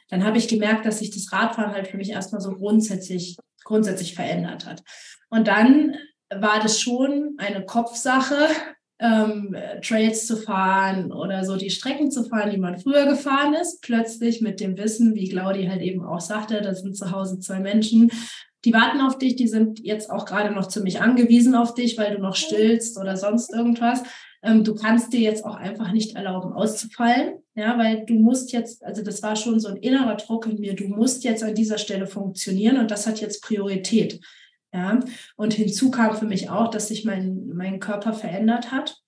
dann habe ich gemerkt, dass sich das Radfahren halt für mich erstmal so grundsätzlich, grundsätzlich verändert hat. Und dann war das schon eine Kopfsache, ähm, Trails zu fahren oder so die Strecken zu fahren, die man früher gefahren ist, plötzlich mit dem Wissen, wie Claudi halt eben auch sagte, da sind zu Hause zwei Menschen, die warten auf dich, die sind jetzt auch gerade noch ziemlich angewiesen auf dich, weil du noch stillst oder sonst irgendwas. Ähm, du kannst dir jetzt auch einfach nicht erlauben, auszufallen, ja, weil du musst jetzt, also das war schon so ein innerer Druck in mir, du musst jetzt an dieser Stelle funktionieren und das hat jetzt Priorität. Ja, und hinzu kam für mich auch, dass sich mein, mein Körper verändert hat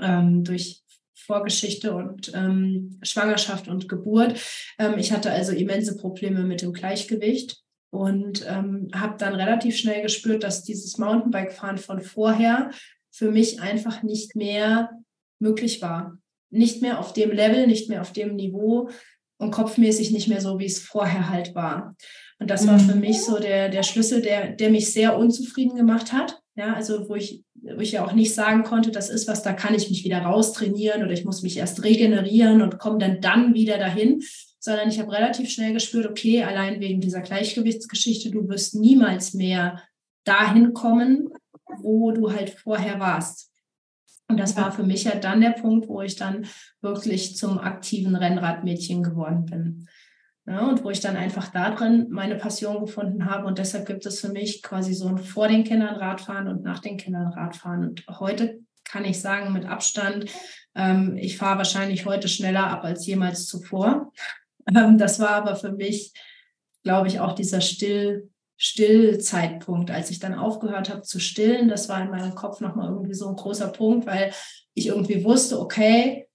ähm, durch Vorgeschichte und ähm, Schwangerschaft und Geburt. Ähm, ich hatte also immense Probleme mit dem Gleichgewicht. und ähm, habe dann relativ schnell gespürt, dass dieses Mountainbike-Fahren von vorher für mich einfach nicht mehr möglich war. Nicht mehr auf dem Level, nicht mehr auf dem Niveau und kopfmäßig nicht mehr so, wie es vorher halt war. Und das war für mhm. mich so der, der Schlüssel, der, der mich sehr unzufrieden gemacht hat. Ja, also wo ich, wo ich ja auch nicht sagen konnte, das ist was, da kann ich mich wieder raustrainieren oder ich muss mich erst regenerieren und komme dann dann wieder dahin, sondern ich habe relativ schnell gespürt, okay, allein wegen dieser Gleichgewichtsgeschichte, du wirst niemals mehr dahin kommen, wo du halt vorher warst. Und das war für mich ja dann der Punkt, wo ich dann wirklich zum aktiven Rennradmädchen geworden bin. Ja, und wo ich dann einfach da drin meine Passion gefunden habe. Und deshalb gibt es für mich quasi so ein vor den Kindern Radfahren und nach den Kindern Radfahren. Und heute kann ich sagen, mit Abstand, ähm, ich fahre wahrscheinlich heute schneller ab als jemals zuvor. Ähm, das war aber für mich, glaube ich, auch dieser Still, Stillzeitpunkt, als ich dann aufgehört habe zu stillen. Das war in meinem Kopf nochmal irgendwie so ein großer Punkt, weil ich irgendwie wusste, okay,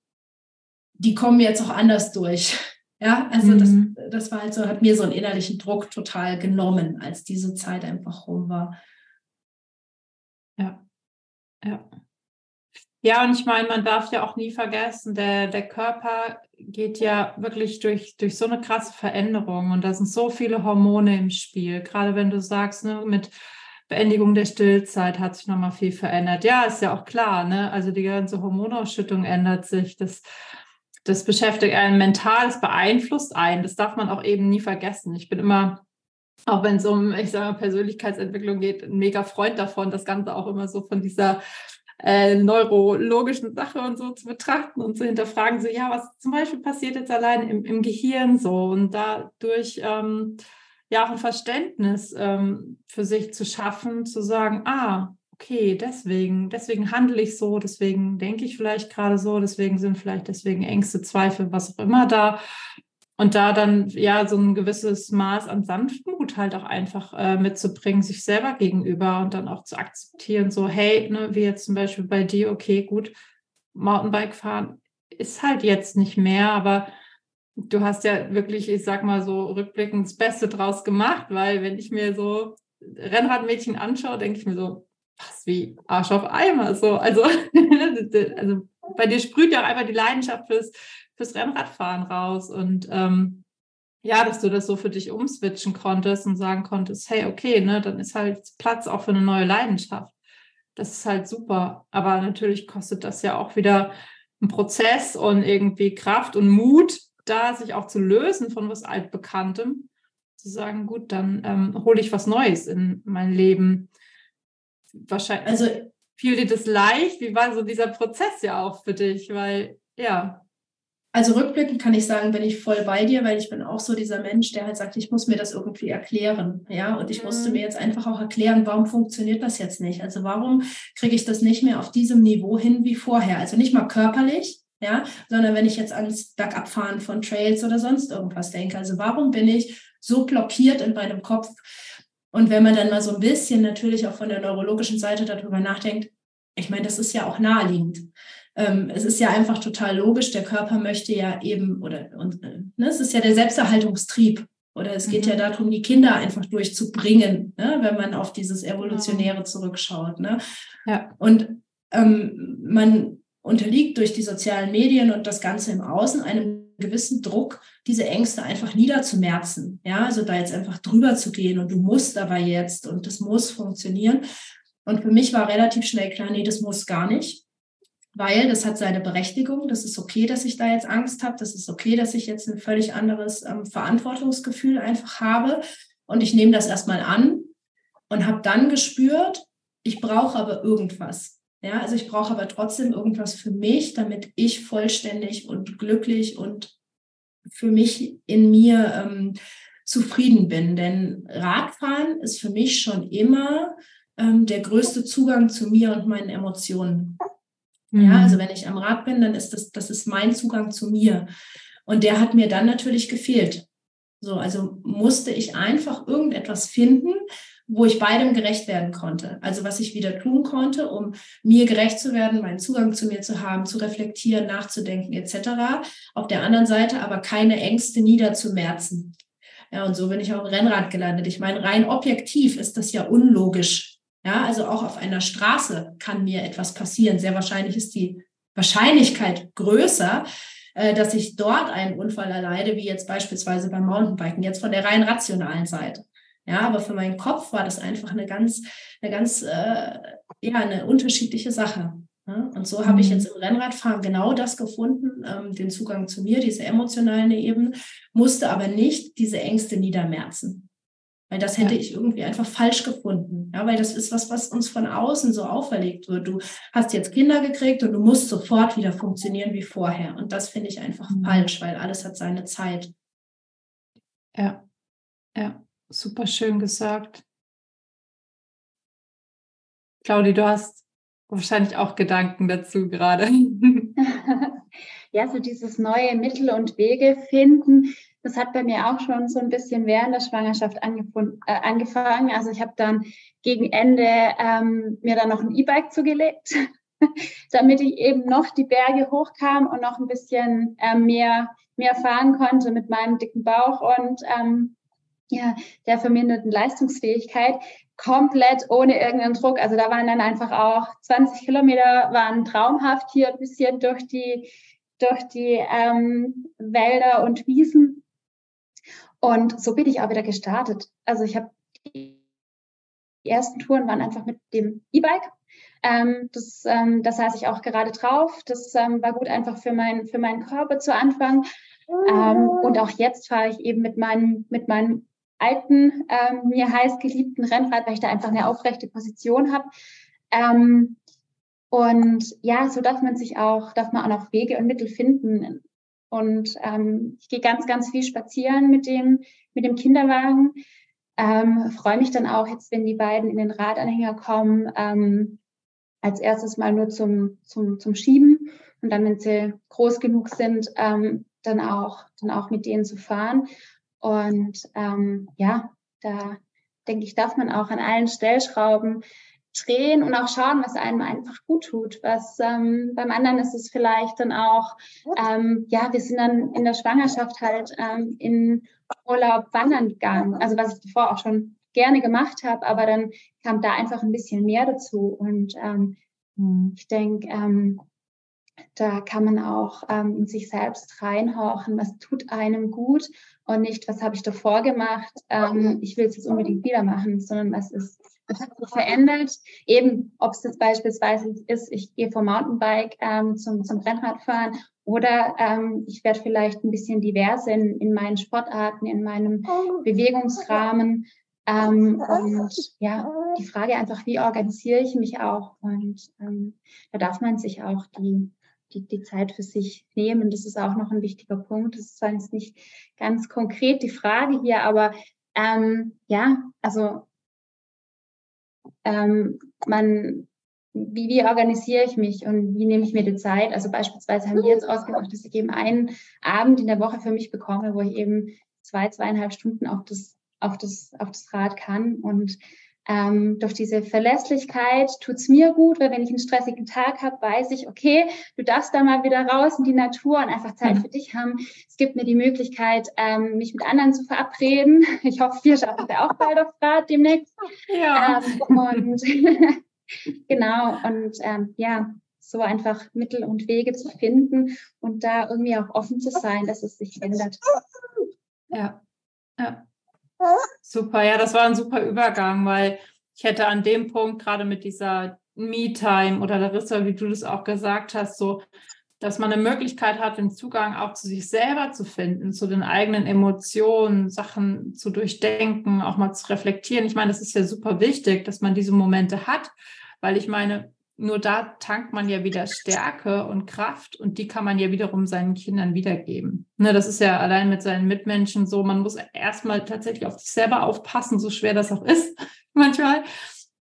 die kommen jetzt auch anders durch. Ja, also mhm. das, das war halt so, hat mir so einen innerlichen Druck total genommen, als diese Zeit einfach rum war. Ja, ja. Ja, und ich meine, man darf ja auch nie vergessen, der, der Körper geht ja wirklich durch, durch so eine krasse Veränderung und da sind so viele Hormone im Spiel. Gerade wenn du sagst, ne, mit Beendigung der Stillzeit hat sich nochmal viel verändert. Ja, ist ja auch klar, ne? Also die ganze Hormonausschüttung ändert sich. Das das beschäftigt einen mental, das beeinflusst einen. Das darf man auch eben nie vergessen. Ich bin immer, auch wenn es um, ich sage Persönlichkeitsentwicklung geht, ein mega Freund davon, das Ganze auch immer so von dieser äh, neurologischen Sache und so zu betrachten und zu hinterfragen, so ja, was zum Beispiel passiert jetzt allein im, im Gehirn so und dadurch ähm, ja auch ein Verständnis ähm, für sich zu schaffen, zu sagen, ah, okay, deswegen, deswegen handle ich so, deswegen denke ich vielleicht gerade so, deswegen sind vielleicht deswegen Ängste, Zweifel, was auch immer da. Und da dann ja so ein gewisses Maß an Sanftmut halt auch einfach äh, mitzubringen, sich selber gegenüber und dann auch zu akzeptieren, so, hey, ne, wie jetzt zum Beispiel bei dir, okay, gut, Mountainbike fahren ist halt jetzt nicht mehr, aber du hast ja wirklich, ich sag mal so rückblickend das Beste draus gemacht, weil wenn ich mir so Rennradmädchen anschaue, denke ich mir so, was wie Arsch auf Eimer. So, also, also bei dir sprüht ja auch einfach die Leidenschaft fürs, fürs Rennradfahren raus. Und ähm, ja, dass du das so für dich umswitchen konntest und sagen konntest, hey, okay, ne, dann ist halt Platz auch für eine neue Leidenschaft. Das ist halt super. Aber natürlich kostet das ja auch wieder einen Prozess und irgendwie Kraft und Mut, da sich auch zu lösen von was Altbekanntem. Zu sagen, gut, dann ähm, hole ich was Neues in mein Leben wahrscheinlich, also fiel dir das leicht? Wie war so dieser Prozess ja auch für dich? Weil, ja. Also rückblickend kann ich sagen, bin ich voll bei dir, weil ich bin auch so dieser Mensch, der halt sagt, ich muss mir das irgendwie erklären. Ja, und ich mhm. musste mir jetzt einfach auch erklären, warum funktioniert das jetzt nicht? Also warum kriege ich das nicht mehr auf diesem Niveau hin wie vorher? Also nicht mal körperlich, ja, sondern wenn ich jetzt ans Bergabfahren von Trails oder sonst irgendwas denke. Also warum bin ich so blockiert in meinem Kopf? Und wenn man dann mal so ein bisschen natürlich auch von der neurologischen Seite darüber nachdenkt, ich meine, das ist ja auch naheliegend. Ähm, es ist ja einfach total logisch, der Körper möchte ja eben, oder und, äh, ne, es ist ja der Selbsterhaltungstrieb. Oder es geht mhm. ja darum, die Kinder einfach durchzubringen, ne, wenn man auf dieses Evolutionäre zurückschaut. Ne? Ja. Und ähm, man unterliegt durch die sozialen Medien und das Ganze im Außen einem gewissen Druck, diese Ängste einfach niederzumerzen. Ja, also da jetzt einfach drüber zu gehen und du musst aber jetzt und das muss funktionieren. Und für mich war relativ schnell klar, nee, das muss gar nicht, weil das hat seine Berechtigung. Das ist okay, dass ich da jetzt Angst habe. Das ist okay, dass ich jetzt ein völlig anderes ähm, Verantwortungsgefühl einfach habe. Und ich nehme das erstmal an und habe dann gespürt, ich brauche aber irgendwas. Ja, also ich brauche aber trotzdem irgendwas für mich, damit ich vollständig und glücklich und für mich in mir ähm, zufrieden bin. Denn Radfahren ist für mich schon immer ähm, der größte Zugang zu mir und meinen Emotionen. Mhm. Ja, also wenn ich am Rad bin, dann ist das, das ist mein Zugang zu mir. Und der hat mir dann natürlich gefehlt. So, also musste ich einfach irgendetwas finden, wo ich beidem gerecht werden konnte. Also was ich wieder tun konnte, um mir gerecht zu werden, meinen Zugang zu mir zu haben, zu reflektieren, nachzudenken etc. Auf der anderen Seite aber keine Ängste niederzumerzen. Ja, und so bin ich auch im Rennrad gelandet. Ich meine, rein objektiv ist das ja unlogisch. Ja, also auch auf einer Straße kann mir etwas passieren. Sehr wahrscheinlich ist die Wahrscheinlichkeit größer, äh, dass ich dort einen Unfall erleide, wie jetzt beispielsweise beim Mountainbiken, jetzt von der rein rationalen Seite. Ja, aber für meinen Kopf war das einfach eine ganz, eine ganz, äh, ja, eine unterschiedliche Sache. Ja? Und so habe ich jetzt mhm. im Rennradfahren genau das gefunden, ähm, den Zugang zu mir, diese emotionalen Ebene, musste aber nicht diese Ängste niedermerzen. Weil das hätte ja. ich irgendwie einfach falsch gefunden. Ja, weil das ist was, was uns von außen so auferlegt wird. Du hast jetzt Kinder gekriegt und du musst sofort wieder funktionieren wie vorher. Und das finde ich einfach mhm. falsch, weil alles hat seine Zeit. Ja, ja, super schön gesagt. Claudi, du hast wahrscheinlich auch Gedanken dazu gerade. ja, so dieses neue Mittel und Wege finden, das hat bei mir auch schon so ein bisschen während der Schwangerschaft äh, angefangen. Also ich habe dann gegen Ende ähm, mir dann noch ein E-Bike zugelegt, damit ich eben noch die Berge hochkam und noch ein bisschen äh, mehr, mehr fahren konnte mit meinem dicken Bauch und ähm, ja, der verminderten Leistungsfähigkeit komplett ohne irgendeinen Druck. Also da waren dann einfach auch 20 Kilometer waren traumhaft hier ein bisschen durch die durch die ähm, Wälder und Wiesen und so bin ich auch wieder gestartet. Also ich habe die ersten Touren waren einfach mit dem E-Bike. Ähm, das, ähm, da saß ich auch gerade drauf. Das ähm, war gut einfach für, mein, für meinen Körper zu Anfang. Ähm, und auch jetzt fahre ich eben mit meinem, mit meinem alten, ähm, mir heiß geliebten Rennrad, weil ich da einfach eine aufrechte Position habe. Ähm, und ja, so darf man sich auch, darf man auch noch Wege und Mittel finden, und ähm, ich gehe ganz, ganz viel spazieren mit dem, mit dem Kinderwagen. Ähm, freue mich dann auch jetzt, wenn die beiden in den Radanhänger kommen, ähm, als erstes mal nur zum, zum, zum Schieben und dann, wenn sie groß genug sind, ähm, dann, auch, dann auch mit denen zu fahren. Und ähm, ja, da denke ich, darf man auch an allen Stellschrauben drehen und auch schauen, was einem einfach gut tut. Was ähm, beim anderen ist es vielleicht dann auch, ähm, ja, wir sind dann in der Schwangerschaft halt ähm, in Urlaub wandern gegangen. Also was ich davor auch schon gerne gemacht habe, aber dann kam da einfach ein bisschen mehr dazu. Und ähm, hm. ich denke, ähm, da kann man auch ähm, in sich selbst reinhorchen, was tut einem gut und nicht, was habe ich davor gemacht, ähm, ich will es jetzt unbedingt wieder machen, sondern was ist das hat sich verändert. Eben, ob es jetzt beispielsweise ist, ich gehe vom Mountainbike ähm, zum, zum Rennradfahren oder ähm, ich werde vielleicht ein bisschen diverser in, in meinen Sportarten, in meinem Bewegungsrahmen. Ähm, und ja, die Frage einfach, wie organisiere ich mich auch? Und ähm, da darf man sich auch die, die, die Zeit für sich nehmen. Das ist auch noch ein wichtiger Punkt. Das ist zwar jetzt nicht ganz konkret die Frage hier, aber ähm, ja, also ähm, man, wie, wie organisiere ich mich und wie nehme ich mir die Zeit? Also beispielsweise haben wir jetzt ausgemacht, dass ich eben einen Abend in der Woche für mich bekomme, wo ich eben zwei, zweieinhalb Stunden auf das, auf das, auf das Rad kann und ähm, durch diese Verlässlichkeit tut's mir gut, weil wenn ich einen stressigen Tag habe, weiß ich, okay, du darfst da mal wieder raus in die Natur und einfach Zeit mhm. für dich haben. Es gibt mir die Möglichkeit, ähm, mich mit anderen zu verabreden. Ich hoffe, wir schaffen wir auch bald auf Rad demnächst. Ja. Ähm, und genau, und ähm, ja, so einfach Mittel und Wege zu finden und da irgendwie auch offen zu sein, dass es sich ändert. Ja, ja. Super, ja, das war ein super Übergang, weil ich hätte an dem Punkt gerade mit dieser Me-Time oder Larissa, wie du das auch gesagt hast, so, dass man eine Möglichkeit hat, den Zugang auch zu sich selber zu finden, zu den eigenen Emotionen, Sachen zu durchdenken, auch mal zu reflektieren. Ich meine, das ist ja super wichtig, dass man diese Momente hat, weil ich meine, nur da tankt man ja wieder Stärke und Kraft und die kann man ja wiederum seinen Kindern wiedergeben. Ne, das ist ja allein mit seinen Mitmenschen so, man muss erstmal tatsächlich auf sich selber aufpassen, so schwer das auch ist manchmal,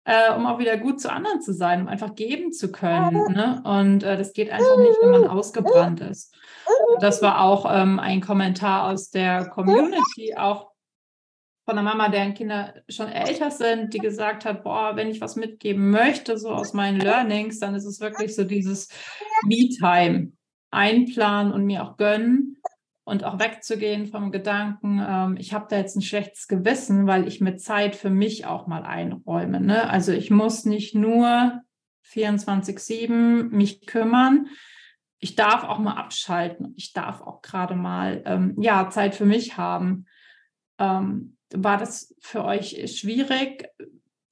äh, um auch wieder gut zu anderen zu sein, um einfach geben zu können. Ne? Und äh, das geht einfach nicht, wenn man ausgebrannt ist. Das war auch ähm, ein Kommentar aus der Community, auch von einer Mama, deren Kinder schon älter sind, die gesagt hat, boah, wenn ich was mitgeben möchte, so aus meinen Learnings, dann ist es wirklich so dieses Me-Time einplanen und mir auch gönnen. und auch wegzugehen vom Gedanken, ähm, ich habe da jetzt ein schlechtes Gewissen, weil ich mir Zeit für mich auch mal einräume. Ne? Also ich muss nicht nur 24-7 mich kümmern. Ich darf auch mal abschalten. Ich darf auch gerade mal ähm, ja, Zeit für mich haben. Ähm, war das für euch schwierig?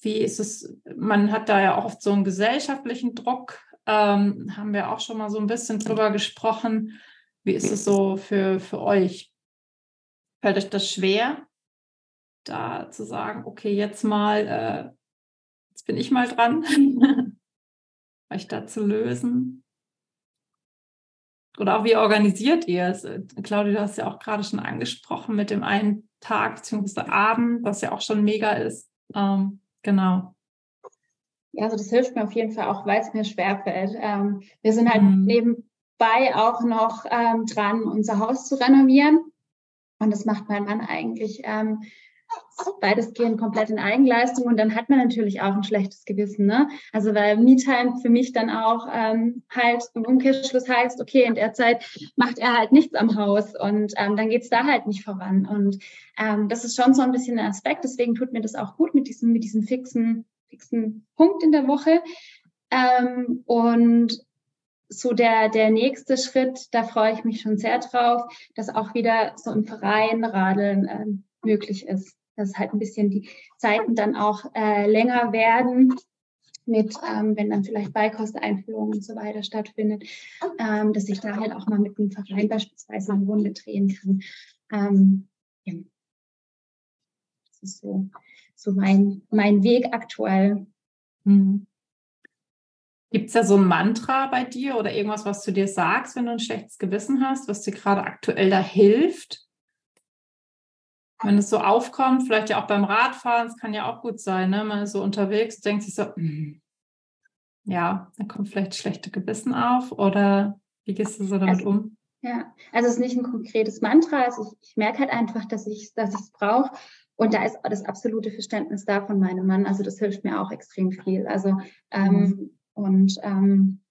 Wie ist es? Man hat da ja auch oft so einen gesellschaftlichen Druck. Ähm, haben wir auch schon mal so ein bisschen drüber gesprochen. Wie ist es so für, für euch? Fällt euch das schwer, da zu sagen, okay, jetzt mal, äh, jetzt bin ich mal dran, euch da zu lösen? Oder auch wie organisiert ihr es? Claudia, du hast ja auch gerade schon angesprochen mit dem einen Tag bzw. Abend, was ja auch schon mega ist. Ähm, genau. Ja, also das hilft mir auf jeden Fall auch, weil es mir schwerfällt. Ähm, wir sind halt mhm. nebenbei auch noch ähm, dran, unser Haus zu renovieren. Und das macht mein Mann eigentlich ähm, weitestgehend komplett in Eigenleistung und dann hat man natürlich auch ein schlechtes Gewissen. Ne? Also weil Me-Time für mich dann auch ähm, halt im Umkehrschluss heißt, okay, in der Zeit macht er halt nichts am Haus und ähm, dann geht's da halt nicht voran. Und ähm, das ist schon so ein bisschen ein Aspekt, deswegen tut mir das auch gut mit diesem, mit diesem fixen, fixen Punkt in der Woche. Ähm, und so der, der nächste Schritt, da freue ich mich schon sehr drauf, dass auch wieder so im Verein Radeln ähm, möglich ist dass halt ein bisschen die Zeiten dann auch äh, länger werden mit, ähm, wenn dann vielleicht Beikosteinführung und so weiter stattfindet, ähm, dass ich da halt auch mal mit einem Verein beispielsweise eine Runde drehen kann. Ähm, ja. Das ist so, so mein, mein Weg aktuell. Mhm. Gibt es da so ein Mantra bei dir oder irgendwas, was du dir sagst, wenn du ein schlechtes Gewissen hast, was dir gerade aktuell da hilft? Wenn es so aufkommt, vielleicht ja auch beim Radfahren, es kann ja auch gut sein, ne? Man ist so unterwegs, denkt sich so, mm, ja, dann kommt vielleicht schlechte Gewissen auf oder wie gehst du so damit also, um? Ja, also es ist nicht ein konkretes Mantra, also ich, ich merke halt einfach, dass ich dass es brauche und da ist das absolute Verständnis da von meinem Mann, also das hilft mir auch extrem viel, also ähm, mhm. und ähm,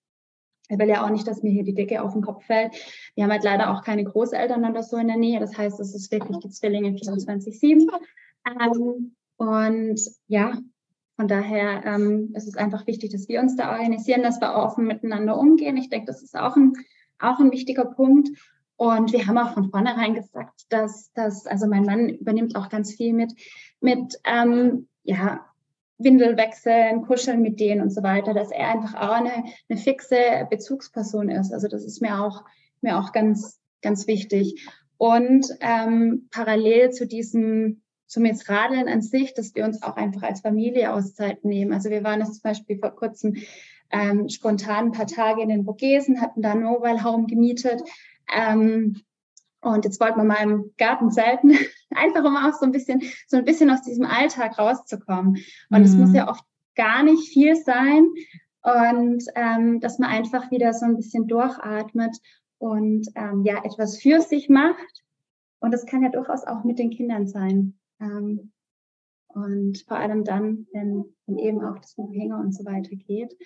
ich will ja auch nicht, dass mir hier die Decke auf den Kopf fällt. Wir haben halt leider auch keine Großeltern oder so in der Nähe. Das heißt, es ist wirklich die Zwillinge 24-7. Ähm, und ja, von daher ähm, ist es einfach wichtig, dass wir uns da organisieren, dass wir offen miteinander umgehen. Ich denke, das ist auch ein, auch ein wichtiger Punkt. Und wir haben auch von vornherein gesagt, dass dass also mein Mann übernimmt auch ganz viel mit, mit ähm, ja, Windel wechseln, kuscheln mit denen und so weiter, dass er einfach auch eine, eine fixe Bezugsperson ist. Also das ist mir auch, mir auch ganz, ganz wichtig. Und ähm, parallel zu diesem, zum jetzt Radeln an sich, dass wir uns auch einfach als Familie Auszeit nehmen. Also wir waren jetzt zum Beispiel vor kurzem ähm, spontan ein paar Tage in den Vogesen, hatten da einen Mobile Home gemietet. Ähm, und jetzt wollten wir mal im Garten zelten, einfach um auch so ein bisschen, so ein bisschen aus diesem Alltag rauszukommen. Und es mhm. muss ja oft gar nicht viel sein. Und ähm, dass man einfach wieder so ein bisschen durchatmet und ähm, ja, etwas für sich macht. Und das kann ja durchaus auch mit den Kindern sein. Ähm, und vor allem dann, wenn, wenn eben auch das mit Hänger und so weiter geht.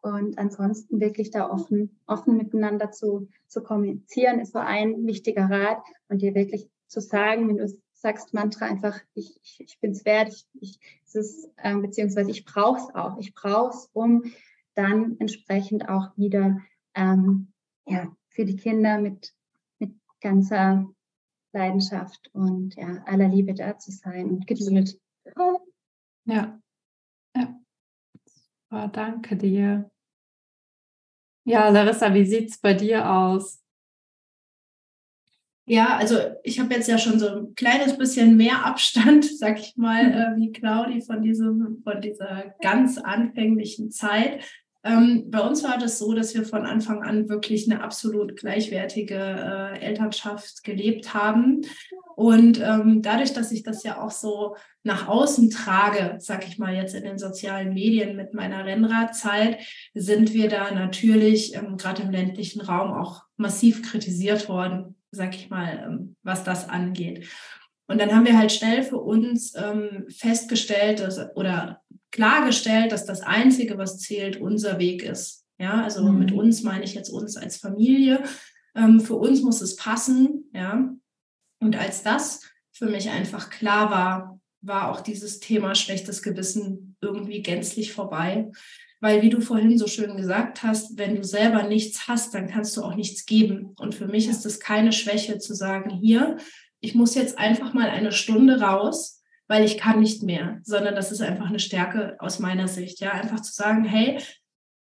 Und ansonsten wirklich da offen, offen miteinander zu, zu kommunizieren, ist so ein wichtiger Rat und dir wirklich zu sagen, wenn du sagst Mantra einfach, ich, ich, ich bin es wert, ich, ich, es ist, ähm, beziehungsweise ich brauche es auch, ich brauche es, um dann entsprechend auch wieder ähm, ja, für die Kinder mit, mit ganzer Leidenschaft und ja, aller Liebe da zu sein und Geduld. Ja, ja. Oh, danke dir. Ja, Larissa, wie sieht es bei dir aus? Ja, also ich habe jetzt ja schon so ein kleines bisschen mehr Abstand, sag ich mal, mhm. äh, wie Claudi von diesem, von dieser ganz anfänglichen Zeit. Ähm, bei uns war das so, dass wir von Anfang an wirklich eine absolut gleichwertige äh, Elternschaft gelebt haben. Und ähm, dadurch, dass ich das ja auch so nach außen trage, sag ich mal jetzt in den sozialen Medien mit meiner Rennradzeit, sind wir da natürlich ähm, gerade im ländlichen Raum auch massiv kritisiert worden, sag ich mal, ähm, was das angeht. Und dann haben wir halt schnell für uns ähm, festgestellt dass, oder klargestellt, dass das Einzige, was zählt, unser Weg ist. Ja, also mhm. mit uns meine ich jetzt uns als Familie. Ähm, für uns muss es passen, ja. Und als das für mich einfach klar war, war auch dieses Thema schlechtes Gewissen irgendwie gänzlich vorbei. Weil, wie du vorhin so schön gesagt hast, wenn du selber nichts hast, dann kannst du auch nichts geben. Und für mich ist es keine Schwäche zu sagen, hier, ich muss jetzt einfach mal eine Stunde raus, weil ich kann nicht mehr, sondern das ist einfach eine Stärke aus meiner Sicht. Ja, einfach zu sagen, hey,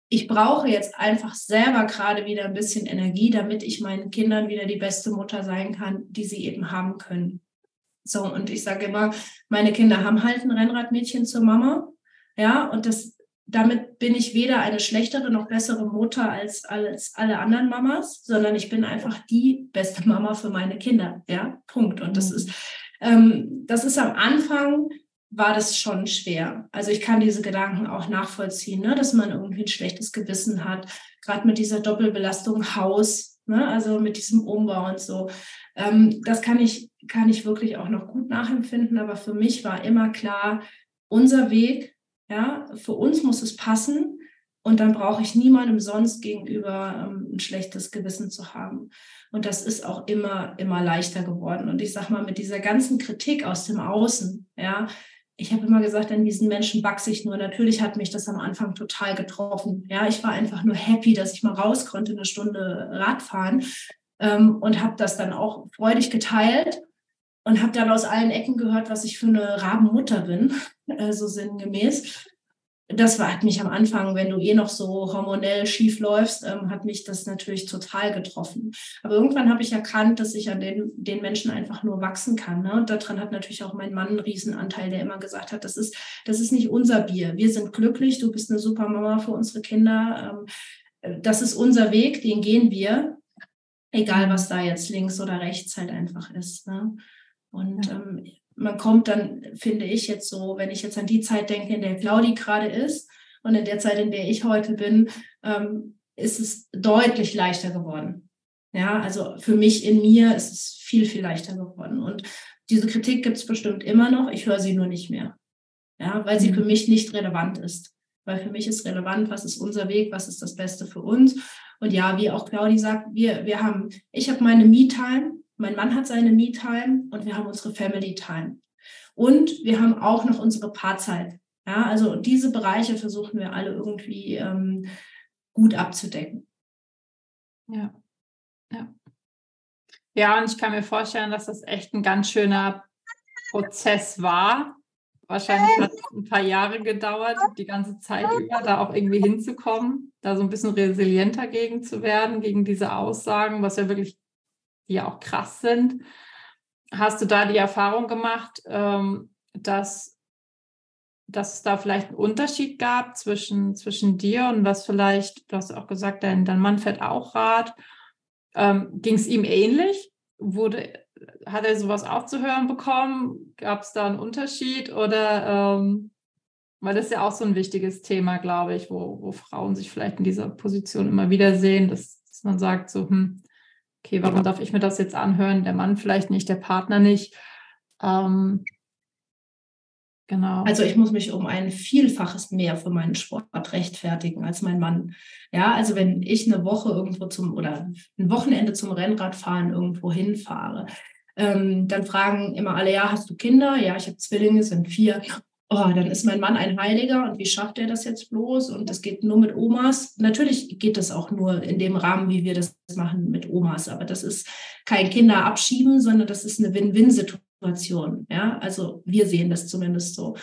ich brauche jetzt einfach selber gerade wieder ein bisschen Energie, damit ich meinen Kindern wieder die beste Mutter sein kann, die sie eben haben können. So, und ich sage immer, meine Kinder haben halt ein Rennradmädchen zur Mama. Ja, und das, damit bin ich weder eine schlechtere noch bessere Mutter als, als alle anderen Mamas, sondern ich bin einfach die beste Mama für meine Kinder. Ja, Punkt. Und das mhm. ist, ähm, das ist am Anfang war das schon schwer. Also ich kann diese Gedanken auch nachvollziehen, ne, dass man irgendwie ein schlechtes Gewissen hat, gerade mit dieser Doppelbelastung Haus, ne, also mit diesem Umbau und so. Ähm, das kann ich, kann ich wirklich auch noch gut nachempfinden, aber für mich war immer klar, unser Weg, ja, für uns muss es passen und dann brauche ich niemandem sonst gegenüber ähm, ein schlechtes Gewissen zu haben. Und das ist auch immer, immer leichter geworden. Und ich sage mal, mit dieser ganzen Kritik aus dem Außen, ja, ich habe immer gesagt, an diesen Menschen wachse ich nur. Natürlich hat mich das am Anfang total getroffen. Ja, ich war einfach nur happy, dass ich mal raus konnte, eine Stunde Radfahren ähm, und habe das dann auch freudig geteilt und habe dann aus allen Ecken gehört, was ich für eine Rabenmutter bin, äh, so sinngemäß das war, hat mich am Anfang, wenn du eh noch so hormonell schief läufst, ähm, hat mich das natürlich total getroffen. Aber irgendwann habe ich erkannt, dass ich an den, den Menschen einfach nur wachsen kann. Ne? Und daran hat natürlich auch mein Mann einen Riesenanteil, der immer gesagt hat, das ist, das ist nicht unser Bier. Wir sind glücklich, du bist eine super Mama für unsere Kinder. Ähm, das ist unser Weg, den gehen wir. Egal, was da jetzt links oder rechts halt einfach ist. Ne? Und ja. ähm, man kommt dann, finde ich jetzt so, wenn ich jetzt an die Zeit denke, in der Claudi gerade ist und in der Zeit, in der ich heute bin, ähm, ist es deutlich leichter geworden. Ja, also für mich in mir ist es viel, viel leichter geworden. Und diese Kritik gibt es bestimmt immer noch. Ich höre sie nur nicht mehr. Ja, weil sie mhm. für mich nicht relevant ist. Weil für mich ist relevant, was ist unser Weg, was ist das Beste für uns. Und ja, wie auch Claudi sagt, wir, wir haben, ich habe meine Me-Time, mein Mann hat seine Me-Time und wir haben unsere Family-Time. Und wir haben auch noch unsere Paarzeit. Ja, also diese Bereiche versuchen wir alle irgendwie ähm, gut abzudecken. Ja. ja. Ja, und ich kann mir vorstellen, dass das echt ein ganz schöner Prozess war. Wahrscheinlich hat es ein paar Jahre gedauert, die ganze Zeit über, da auch irgendwie hinzukommen, da so ein bisschen resilienter gegen zu werden, gegen diese Aussagen, was ja wirklich die ja auch krass sind. Hast du da die Erfahrung gemacht, ähm, dass, dass es da vielleicht einen Unterschied gab zwischen, zwischen dir und was vielleicht, du hast auch gesagt, dein, dein Mann fährt auch Rad. Ähm, Ging es ihm ähnlich? Wurde, hat er sowas auch zu hören bekommen? Gab es da einen Unterschied? Oder ähm, weil das ist ja auch so ein wichtiges Thema, glaube ich, wo, wo Frauen sich vielleicht in dieser Position immer wieder sehen, dass, dass man sagt, so, hm, okay, warum darf ich mir das jetzt anhören? Der Mann vielleicht nicht, der Partner nicht. Ähm, genau. Also ich muss mich um ein Vielfaches mehr für meinen Sport rechtfertigen als mein Mann. Ja, also wenn ich eine Woche irgendwo zum oder ein Wochenende zum Rennradfahren irgendwo hinfahre, ähm, dann fragen immer alle, ja, hast du Kinder? Ja, ich habe Zwillinge, sind vier oh, dann ist mein Mann ein Heiliger und wie schafft er das jetzt bloß? Und das geht nur mit Omas. Natürlich geht das auch nur in dem Rahmen, wie wir das machen mit Omas. Aber das ist kein Kinder abschieben, sondern das ist eine Win-Win-Situation. Ja, also wir sehen das zumindest so.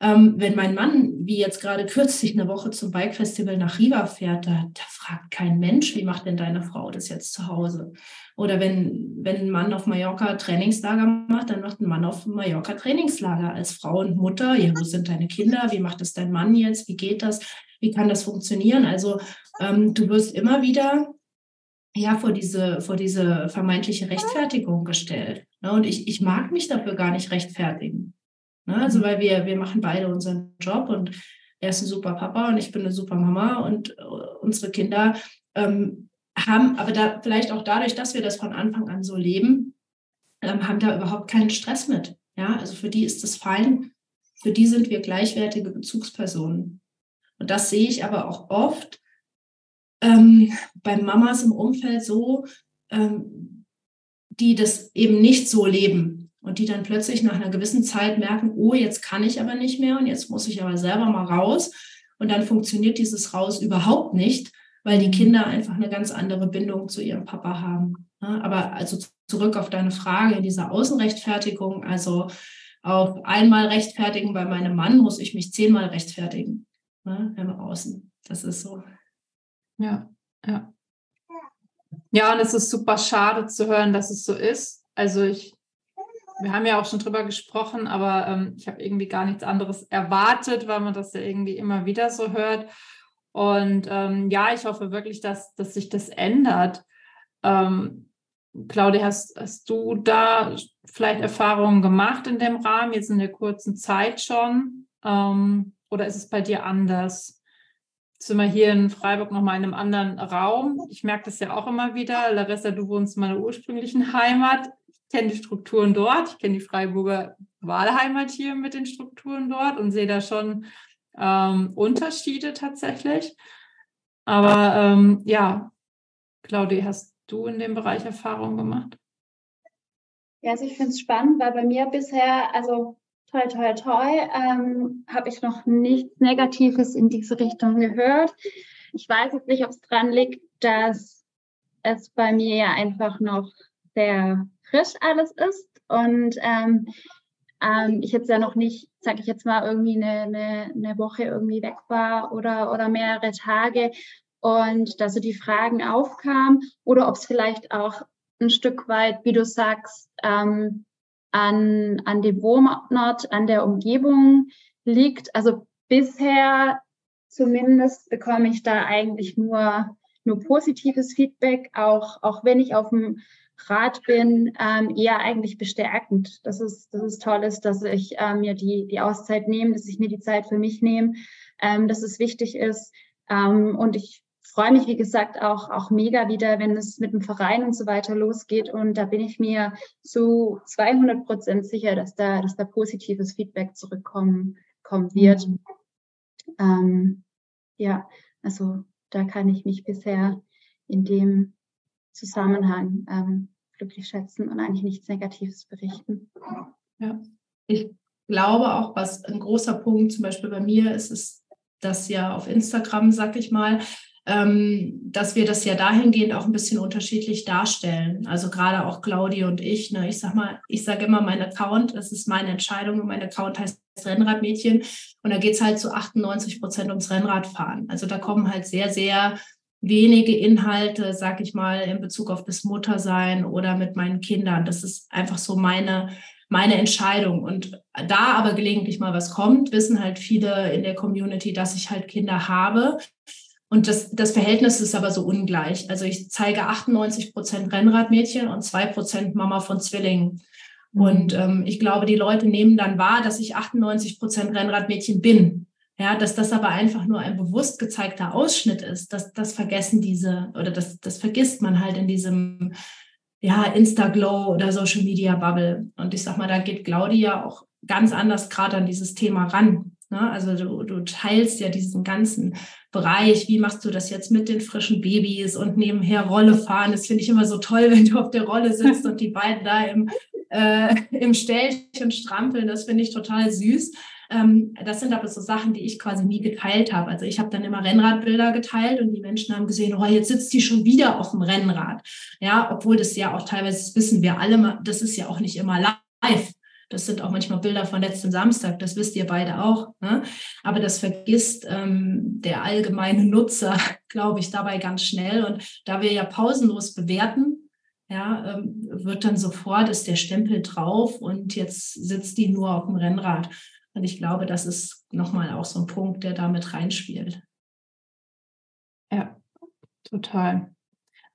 Ähm, wenn mein Mann, wie jetzt gerade kürzlich eine Woche zum Bike-Festival nach Riva fährt, da, da fragt kein Mensch, wie macht denn deine Frau das jetzt zu Hause? Oder wenn, wenn ein Mann auf Mallorca Trainingslager macht, dann macht ein Mann auf Mallorca Trainingslager als Frau und Mutter. Ja, wo sind deine Kinder? Wie macht das dein Mann jetzt? Wie geht das? Wie kann das funktionieren? Also ähm, du wirst immer wieder ja, vor diese, vor diese vermeintliche Rechtfertigung gestellt. Ne? Und ich, ich mag mich dafür gar nicht rechtfertigen. Ne? Also, weil wir, wir machen beide unseren Job und er ist ein super Papa und ich bin eine super Mama und äh, unsere Kinder ähm, haben, aber da vielleicht auch dadurch, dass wir das von Anfang an so leben, ähm, haben da überhaupt keinen Stress mit. Ja, also für die ist das fein. Für die sind wir gleichwertige Bezugspersonen. Und das sehe ich aber auch oft ähm, bei Mamas im Umfeld so, ähm, die das eben nicht so leben und die dann plötzlich nach einer gewissen Zeit merken, oh, jetzt kann ich aber nicht mehr und jetzt muss ich aber selber mal raus. Und dann funktioniert dieses Raus überhaupt nicht, weil die Kinder einfach eine ganz andere Bindung zu ihrem Papa haben. Aber also zurück auf deine Frage in dieser Außenrechtfertigung, also auf einmal rechtfertigen bei meinem Mann muss ich mich zehnmal rechtfertigen ne, im Außen. Das ist so. Ja, ja. Ja, und es ist super schade zu hören, dass es so ist. Also ich, wir haben ja auch schon drüber gesprochen, aber ähm, ich habe irgendwie gar nichts anderes erwartet, weil man das ja irgendwie immer wieder so hört. Und ähm, ja, ich hoffe wirklich, dass, dass sich das ändert. Ähm, Claudia, hast, hast du da vielleicht Erfahrungen gemacht in dem Rahmen, jetzt in der kurzen Zeit schon? Ähm, oder ist es bei dir anders? sind wir hier in Freiburg nochmal in einem anderen Raum. Ich merke das ja auch immer wieder. Larissa, du wohnst in meiner ursprünglichen Heimat. Kenne die Strukturen dort. Ich kenne die Freiburger Wahlheimat hier mit den Strukturen dort und sehe da schon ähm, Unterschiede tatsächlich. Aber ähm, ja, Claudia, hast du in dem Bereich Erfahrungen gemacht? Ja, also ich finde es spannend, weil bei mir bisher, also toi, toi, toi, ähm, habe ich noch nichts Negatives in diese Richtung gehört. Ich weiß jetzt nicht, ob es dran liegt, dass es bei mir ja einfach noch sehr frisch alles ist und ähm, ähm, ich jetzt ja noch nicht, sage ich jetzt mal, irgendwie eine, eine, eine Woche irgendwie weg war oder, oder mehrere Tage und dass so die Fragen aufkamen oder ob es vielleicht auch ein Stück weit, wie du sagst, ähm, an, an dem Wohnort, an der Umgebung liegt. Also bisher zumindest bekomme ich da eigentlich nur, nur positives Feedback, auch, auch wenn ich auf dem Rad bin, ähm, eher eigentlich bestärkend. Das ist, das ist toll ist, dass ich äh, mir die, die Auszeit nehme, dass ich mir die Zeit für mich nehme, ähm, dass es wichtig ist. Ähm, und ich freue mich, wie gesagt, auch, auch mega wieder, wenn es mit dem Verein und so weiter losgeht. Und da bin ich mir zu 200 Prozent sicher, dass da, dass da positives Feedback zurückkommen kommen wird. Mhm. Ähm, ja, also da kann ich mich bisher in dem Zusammenhang ähm, glücklich schätzen und eigentlich nichts Negatives berichten. Ja, ich glaube auch, was ein großer Punkt zum Beispiel bei mir ist, ist, dass ja auf Instagram, sag ich mal, ähm, dass wir das ja dahingehend auch ein bisschen unterschiedlich darstellen. Also gerade auch Claudia und ich. Ne? Ich sag mal, ich sage immer, mein Account, das ist meine Entscheidung und mein Account heißt Rennradmädchen. Und da geht es halt zu 98 Prozent ums Rennradfahren. Also da kommen halt sehr, sehr wenige Inhalte, sag ich mal, in Bezug auf das Muttersein oder mit meinen Kindern. Das ist einfach so meine, meine Entscheidung. Und da aber gelegentlich mal was kommt, wissen halt viele in der Community, dass ich halt Kinder habe. Und das, das Verhältnis ist aber so ungleich. Also ich zeige 98 Prozent Rennradmädchen und zwei Prozent Mama von Zwillingen. Mhm. Und ähm, ich glaube, die Leute nehmen dann wahr, dass ich 98 Prozent Rennradmädchen bin. Ja, dass das aber einfach nur ein bewusst gezeigter Ausschnitt ist, das, das vergessen diese oder das, das vergisst man halt in diesem ja, Insta-Glow oder Social Media Bubble. Und ich sag mal, da geht Claudia auch ganz anders gerade an dieses Thema ran. Ne? Also du, du teilst ja diesen ganzen Bereich. Wie machst du das jetzt mit den frischen Babys und nebenher Rolle fahren? Das finde ich immer so toll, wenn du auf der Rolle sitzt und die beiden da im, äh, im Stellchen strampeln. Das finde ich total süß. Ähm, das sind aber so Sachen, die ich quasi nie geteilt habe. Also ich habe dann immer Rennradbilder geteilt und die Menschen haben gesehen, oh, jetzt sitzt die schon wieder auf dem Rennrad. Ja, obwohl das ja auch teilweise, das wissen wir alle, das ist ja auch nicht immer live. Das sind auch manchmal Bilder von letzten Samstag, das wisst ihr beide auch. Ne? Aber das vergisst ähm, der allgemeine Nutzer, glaube ich, dabei ganz schnell. Und da wir ja pausenlos bewerten, ja, ähm, wird dann sofort ist der Stempel drauf und jetzt sitzt die nur auf dem Rennrad. Und ich glaube, das ist nochmal auch so ein Punkt, der damit reinspielt. Ja, total.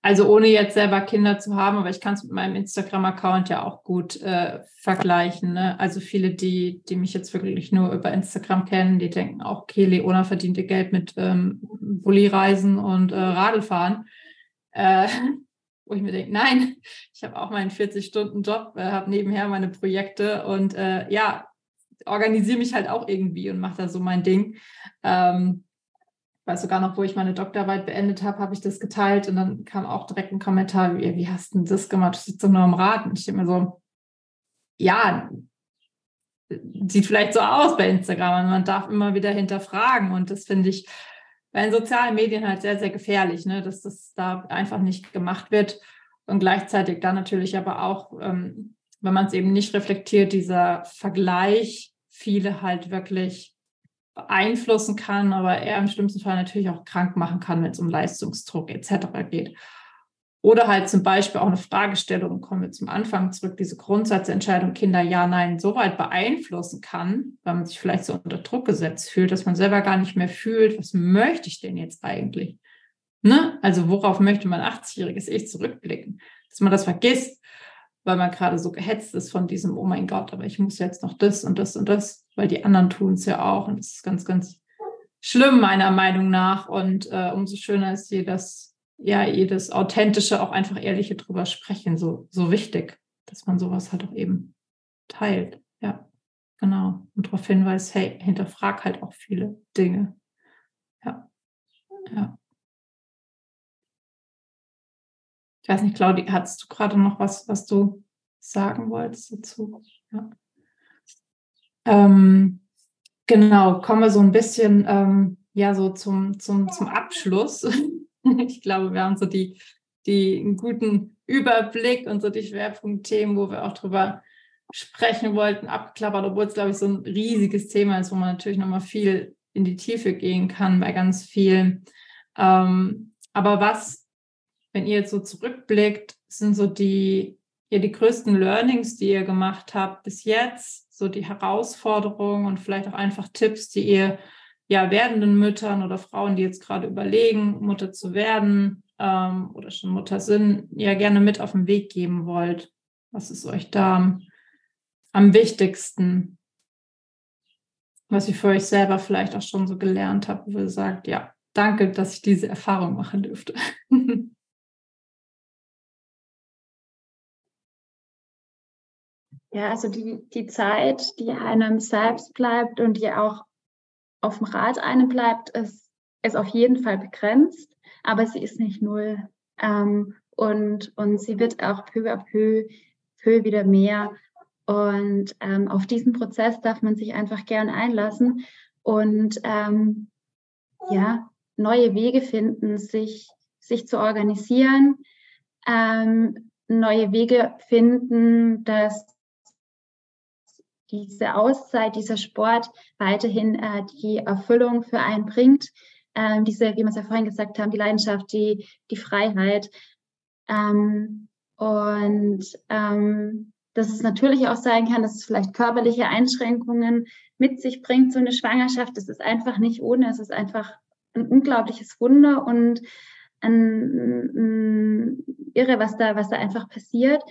Also ohne jetzt selber Kinder zu haben, aber ich kann es mit meinem Instagram-Account ja auch gut äh, vergleichen. Ne? Also viele, die, die mich jetzt wirklich nur über Instagram kennen, die denken auch, okay, Leona verdient ihr Geld mit ähm, Bulli-Reisen und äh, Radlfahren. Äh, wo ich mir denke, nein, ich habe auch meinen 40-Stunden-Job, äh, habe nebenher meine Projekte und äh, ja, organisiere mich halt auch irgendwie und mache da so mein Ding. Ähm, weiß sogar noch, wo ich meine Doktorarbeit beendet habe, habe ich das geteilt und dann kam auch direkt ein Kommentar, wie, wie hast du das gemacht? Du sitzt doch nur am Rad. Und ich denke mir so, ja, sieht vielleicht so aus bei Instagram und man darf immer wieder hinterfragen und das finde ich bei den sozialen Medien halt sehr, sehr gefährlich, ne? dass das da einfach nicht gemacht wird und gleichzeitig dann natürlich aber auch, ähm, wenn man es eben nicht reflektiert, dieser Vergleich viele halt wirklich beeinflussen kann, aber er im schlimmsten Fall natürlich auch krank machen kann, wenn es um Leistungsdruck etc. geht. Oder halt zum Beispiel auch eine Fragestellung, kommen wir zum Anfang zurück, diese Grundsatzentscheidung Kinder ja, nein, so weit beeinflussen kann, weil man sich vielleicht so unter Druck gesetzt fühlt, dass man selber gar nicht mehr fühlt, was möchte ich denn jetzt eigentlich? Ne? Also worauf möchte mein 80-jähriges Ich zurückblicken? Dass man das vergisst, weil man gerade so gehetzt ist von diesem, oh mein Gott, aber ich muss jetzt noch das und das und das, weil die anderen tun es ja auch. Und das ist ganz, ganz schlimm, meiner Meinung nach. Und äh, umso schöner ist jedes ja, jedes authentische, auch einfach ehrliche drüber sprechen, so, so wichtig, dass man sowas halt auch eben teilt. Ja, genau. Und darauf hinweist, hey, hinterfrag halt auch viele Dinge. Ja, ja. Ich weiß nicht, Claudi, hattest du gerade noch was, was du sagen wolltest dazu? Ja. Ähm, genau, kommen wir so ein bisschen ähm, ja so zum, zum, zum Abschluss. Ich glaube, wir haben so die, die einen guten Überblick und so die Schwerpunktthemen, wo wir auch drüber sprechen wollten, abklappert, obwohl es, glaube ich, so ein riesiges Thema ist, wo man natürlich nochmal viel in die Tiefe gehen kann bei ganz vielen. Ähm, aber was, wenn ihr jetzt so zurückblickt, sind so die, ja, die größten Learnings, die ihr gemacht habt bis jetzt, so die Herausforderungen und vielleicht auch einfach Tipps, die ihr ja, werdenden Müttern oder Frauen, die jetzt gerade überlegen, Mutter zu werden ähm, oder schon Mutter sind, ja gerne mit auf den Weg geben wollt? Was ist euch da am wichtigsten? Was ihr für euch selber vielleicht auch schon so gelernt habt, wo ihr sagt, ja, danke, dass ich diese Erfahrung machen dürfte. Ja, also die, die Zeit, die einem selbst bleibt und die auch auf dem Rad einem bleibt, ist, ist auf jeden Fall begrenzt, aber sie ist nicht null. Ähm, und, und sie wird auch peu à peu, peu wieder mehr. Und ähm, auf diesen Prozess darf man sich einfach gern einlassen und ähm, ja, neue Wege finden, sich, sich zu organisieren, ähm, neue Wege finden, dass diese Auszeit, dieser Sport weiterhin äh, die Erfüllung für einen bringt. Ähm, diese, wie wir es ja vorhin gesagt haben, die Leidenschaft, die, die Freiheit. Ähm, und ähm, dass es natürlich auch sein kann, dass es vielleicht körperliche Einschränkungen mit sich bringt, so eine Schwangerschaft. Das ist einfach nicht ohne. Es ist einfach ein unglaubliches Wunder und ein, ein irre, was da, was da einfach passiert.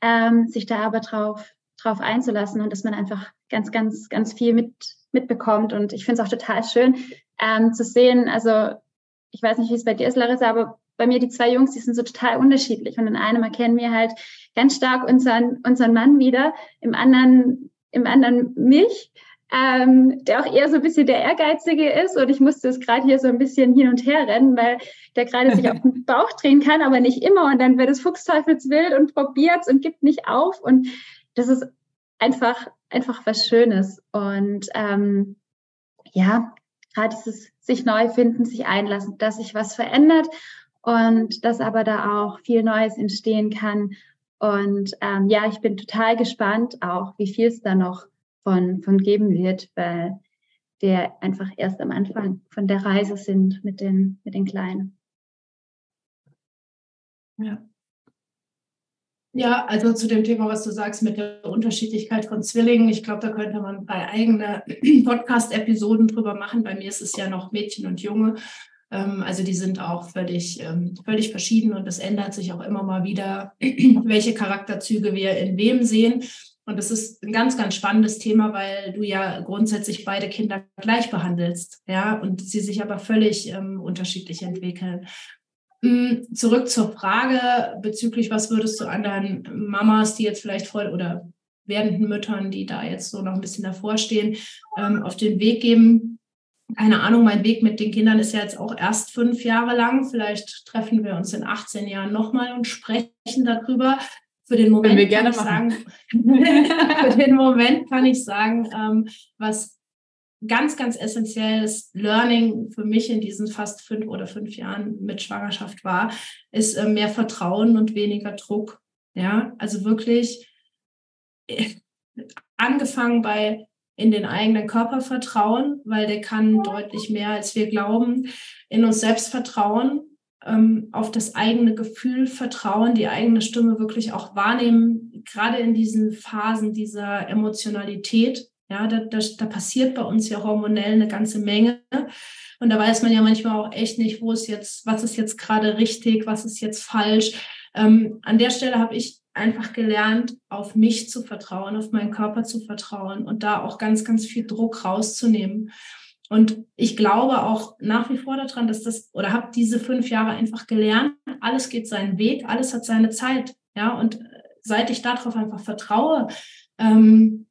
Ähm, sich da aber drauf drauf einzulassen und dass man einfach ganz, ganz, ganz viel mit, mitbekommt. Und ich finde es auch total schön ähm, zu sehen. Also ich weiß nicht, wie es bei dir ist, Larissa, aber bei mir die zwei Jungs, die sind so total unterschiedlich. Und in einem erkennen wir halt ganz stark unseren, unseren Mann wieder, im anderen, im anderen mich. Ähm, der auch eher so ein bisschen der Ehrgeizige ist. Und ich musste es gerade hier so ein bisschen hin und her rennen, weil der gerade sich auf den Bauch drehen kann, aber nicht immer. Und dann wird es fuchsteufelswild und probiert und gibt nicht auf. Und das ist einfach, einfach was Schönes. Und ähm, ja, gerade dieses sich neu finden, sich einlassen, dass sich was verändert und dass aber da auch viel Neues entstehen kann. Und ähm, ja, ich bin total gespannt auch, wie viel es da noch von, von geben wird, weil wir einfach erst am Anfang von der Reise sind mit den, mit den Kleinen. Ja. Ja, also zu dem Thema, was du sagst mit der Unterschiedlichkeit von Zwillingen, ich glaube, da könnte man bei eigene Podcast-Episoden drüber machen. Bei mir ist es ja noch Mädchen und Junge. Ähm, also die sind auch völlig, ähm, völlig verschieden und es ändert sich auch immer mal wieder, welche Charakterzüge wir in wem sehen. Und das ist ein ganz, ganz spannendes Thema, weil du ja grundsätzlich beide Kinder gleich behandelst, ja, und sie sich aber völlig ähm, unterschiedlich entwickeln. Hm, zurück zur Frage bezüglich, was würdest du anderen Mamas, die jetzt vielleicht voll oder werdenden Müttern, die da jetzt so noch ein bisschen davor stehen, ähm, auf den Weg geben? keine Ahnung, mein Weg mit den Kindern ist ja jetzt auch erst fünf Jahre lang. Vielleicht treffen wir uns in 18 Jahren nochmal und sprechen darüber. Für den Moment wir gerne kann ich sagen, für den Moment kann ich sagen, ähm, was ganz, ganz essentielles Learning für mich in diesen fast fünf oder fünf Jahren mit Schwangerschaft war, ist äh, mehr Vertrauen und weniger Druck. Ja, also wirklich äh, angefangen bei in den eigenen Körper vertrauen, weil der kann deutlich mehr, als wir glauben, in uns selbst vertrauen, ähm, auf das eigene Gefühl vertrauen, die eigene Stimme wirklich auch wahrnehmen, gerade in diesen Phasen dieser Emotionalität. Ja, da, da, da passiert bei uns ja hormonell eine ganze Menge. Und da weiß man ja manchmal auch echt nicht, wo ist jetzt, was ist jetzt gerade richtig, was ist jetzt falsch. Ähm, an der Stelle habe ich einfach gelernt, auf mich zu vertrauen, auf meinen Körper zu vertrauen und da auch ganz, ganz viel Druck rauszunehmen. Und ich glaube auch nach wie vor daran, dass das, oder habe diese fünf Jahre einfach gelernt, alles geht seinen Weg, alles hat seine Zeit. Ja, und seit ich darauf einfach vertraue, ähm,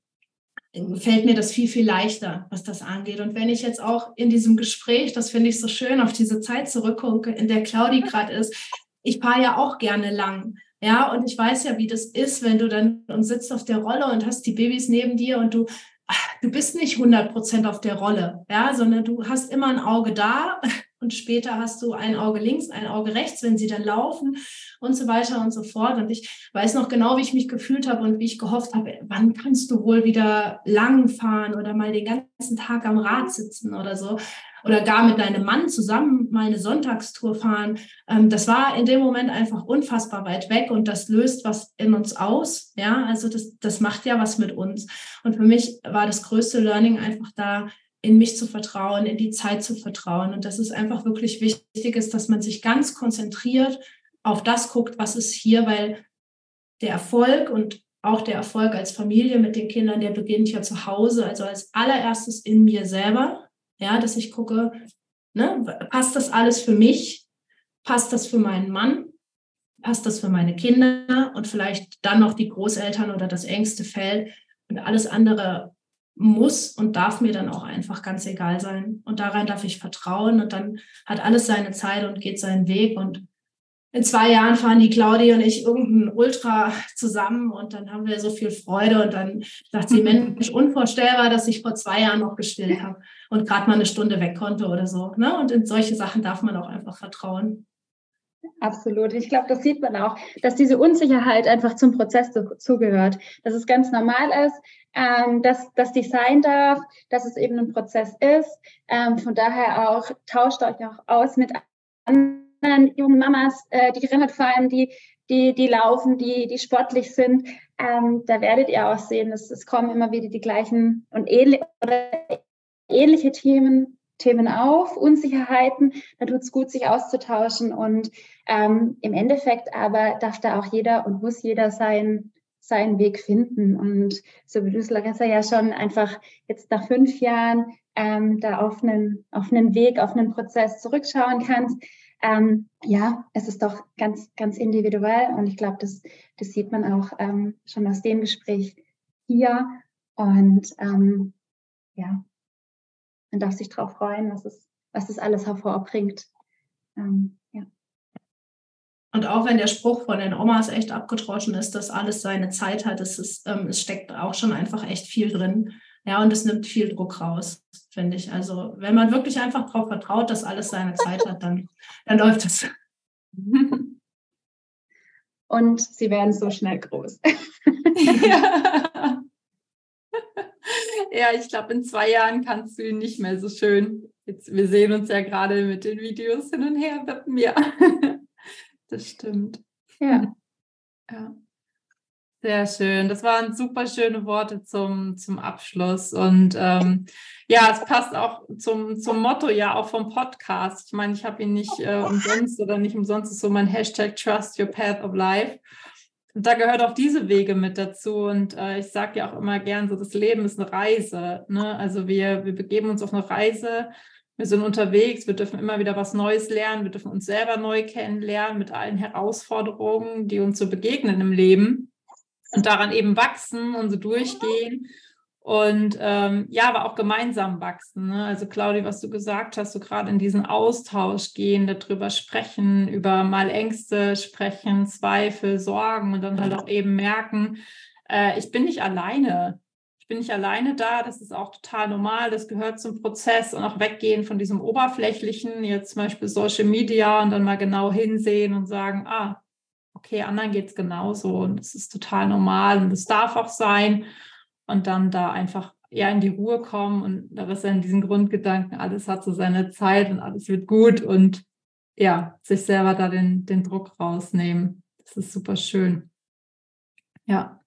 fällt mir das viel, viel leichter, was das angeht. Und wenn ich jetzt auch in diesem Gespräch, das finde ich so schön, auf diese Zeit zurückgucke, in der Claudi gerade ist, ich fahre ja auch gerne lang. Ja, und ich weiß ja, wie das ist, wenn du dann und sitzt auf der Rolle und hast die Babys neben dir und du, du bist nicht 100 Prozent auf der Rolle, ja, sondern du hast immer ein Auge da und später hast du ein Auge links, ein Auge rechts, wenn sie dann laufen und so weiter und so fort. Und ich weiß noch genau, wie ich mich gefühlt habe und wie ich gehofft habe, wann kannst du wohl wieder lang fahren oder mal den ganzen Tag am Rad sitzen oder so oder gar mit deinem Mann zusammen mal eine Sonntagstour fahren. Ähm, das war in dem Moment einfach unfassbar weit weg und das löst was in uns aus. Ja, also das, das macht ja was mit uns. Und für mich war das größte Learning einfach da, in mich zu vertrauen, in die Zeit zu vertrauen. Und das ist einfach wirklich wichtig ist, dass man sich ganz konzentriert auf das guckt, was ist hier, weil der Erfolg und auch der Erfolg als Familie mit den Kindern, der beginnt ja zu Hause, also als allererstes in mir selber. Ja, dass ich gucke, ne, passt das alles für mich? Passt das für meinen Mann? Passt das für meine Kinder? Und vielleicht dann noch die Großeltern oder das engste Feld. Und alles andere muss und darf mir dann auch einfach ganz egal sein. Und daran darf ich vertrauen. Und dann hat alles seine Zeit und geht seinen Weg. Und in zwei Jahren fahren die Claudia und ich irgendein Ultra zusammen und dann haben wir so viel Freude und dann dachte sie, Mensch, unvorstellbar, dass ich vor zwei Jahren noch gestillt habe und gerade mal eine Stunde weg konnte oder so. Ne? Und in solche Sachen darf man auch einfach vertrauen. Absolut. Ich glaube, das sieht man auch, dass diese Unsicherheit einfach zum Prozess zugehört, dass es ganz normal ist, ähm, dass das sein darf, dass es eben ein Prozess ist. Ähm, von daher auch tauscht euch auch aus mit anderen anderen jungen Mamas, äh, die Rennrad fahren, die, die, die laufen, die, die sportlich sind, ähm, da werdet ihr auch sehen, dass es kommen immer wieder die gleichen und ähnliche, ähnliche Themen, Themen auf, Unsicherheiten. Da tut es gut, sich auszutauschen. Und ähm, im Endeffekt aber darf da auch jeder und muss jeder sein, seinen Weg finden. Und so wie du es, Larissa, ja schon einfach jetzt nach fünf Jahren ähm, da auf einen, auf einen Weg, auf einen Prozess zurückschauen kannst, ähm, ja, es ist doch ganz, ganz individuell und ich glaube, das, das sieht man auch ähm, schon aus dem Gespräch hier. Und ähm, ja, man darf sich darauf freuen, was es, was es alles hervorbringt. Ähm, ja. Und auch wenn der Spruch von den Omas echt abgetroschen ist, dass alles seine Zeit hat, es, ist, ähm, es steckt auch schon einfach echt viel drin. Ja, und es nimmt viel Druck raus, finde ich. Also, wenn man wirklich einfach darauf vertraut, dass alles seine Zeit hat, dann, dann läuft es. Und sie werden so schnell groß. ja. Ja, ich glaube, in zwei Jahren kannst du ihn nicht mehr so schön. Jetzt, wir sehen uns ja gerade mit den Videos hin und her wippen. Ja, das stimmt. Ja. ja. Sehr schön. Das waren super schöne Worte zum, zum Abschluss. Und ähm, ja, es passt auch zum, zum Motto ja auch vom Podcast. Ich meine, ich habe ihn nicht äh, umsonst oder nicht umsonst ist so mein Hashtag Trust Your Path of Life. Da gehört auch diese Wege mit dazu. Und äh, ich sage ja auch immer gern, so das Leben ist eine Reise. Ne? Also wir, wir begeben uns auf eine Reise. Wir sind unterwegs, wir dürfen immer wieder was Neues lernen, wir dürfen uns selber neu kennenlernen mit allen Herausforderungen, die uns so begegnen im Leben und daran eben wachsen und so durchgehen. Und ähm, ja, aber auch gemeinsam wachsen. Ne? Also Claudi, was du gesagt hast, so gerade in diesen Austausch gehen, darüber sprechen, über mal Ängste sprechen, Zweifel, Sorgen und dann halt auch eben merken, äh, ich bin nicht alleine. Ich bin nicht alleine da, das ist auch total normal, das gehört zum Prozess und auch weggehen von diesem Oberflächlichen, jetzt zum Beispiel Social Media und dann mal genau hinsehen und sagen, ah, okay, anderen geht es genauso und das ist total normal und das darf auch sein und dann da einfach ja in die Ruhe kommen und da ist dann diesen Grundgedanken, alles hat so seine Zeit und alles wird gut und ja, sich selber da den, den Druck rausnehmen. Das ist super schön. Ja.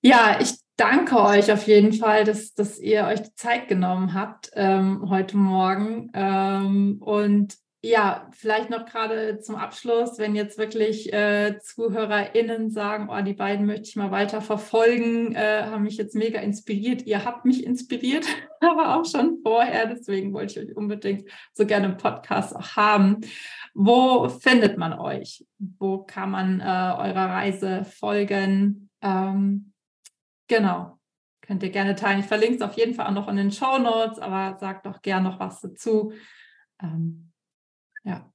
Ja, ich danke euch auf jeden Fall, dass, dass ihr euch die Zeit genommen habt ähm, heute Morgen. Ähm, und ja, vielleicht noch gerade zum Abschluss, wenn jetzt wirklich äh, ZuhörerInnen sagen, oh, die beiden möchte ich mal weiter verfolgen, äh, haben mich jetzt mega inspiriert. Ihr habt mich inspiriert, aber auch schon vorher. Deswegen wollte ich euch unbedingt so gerne einen Podcast auch haben. Wo findet man euch? Wo kann man äh, eurer Reise folgen? Ähm, genau. Könnt ihr gerne teilen. Ich verlinke es auf jeden Fall auch noch in den Show Notes, aber sagt doch gerne noch was dazu. Ähm, ja.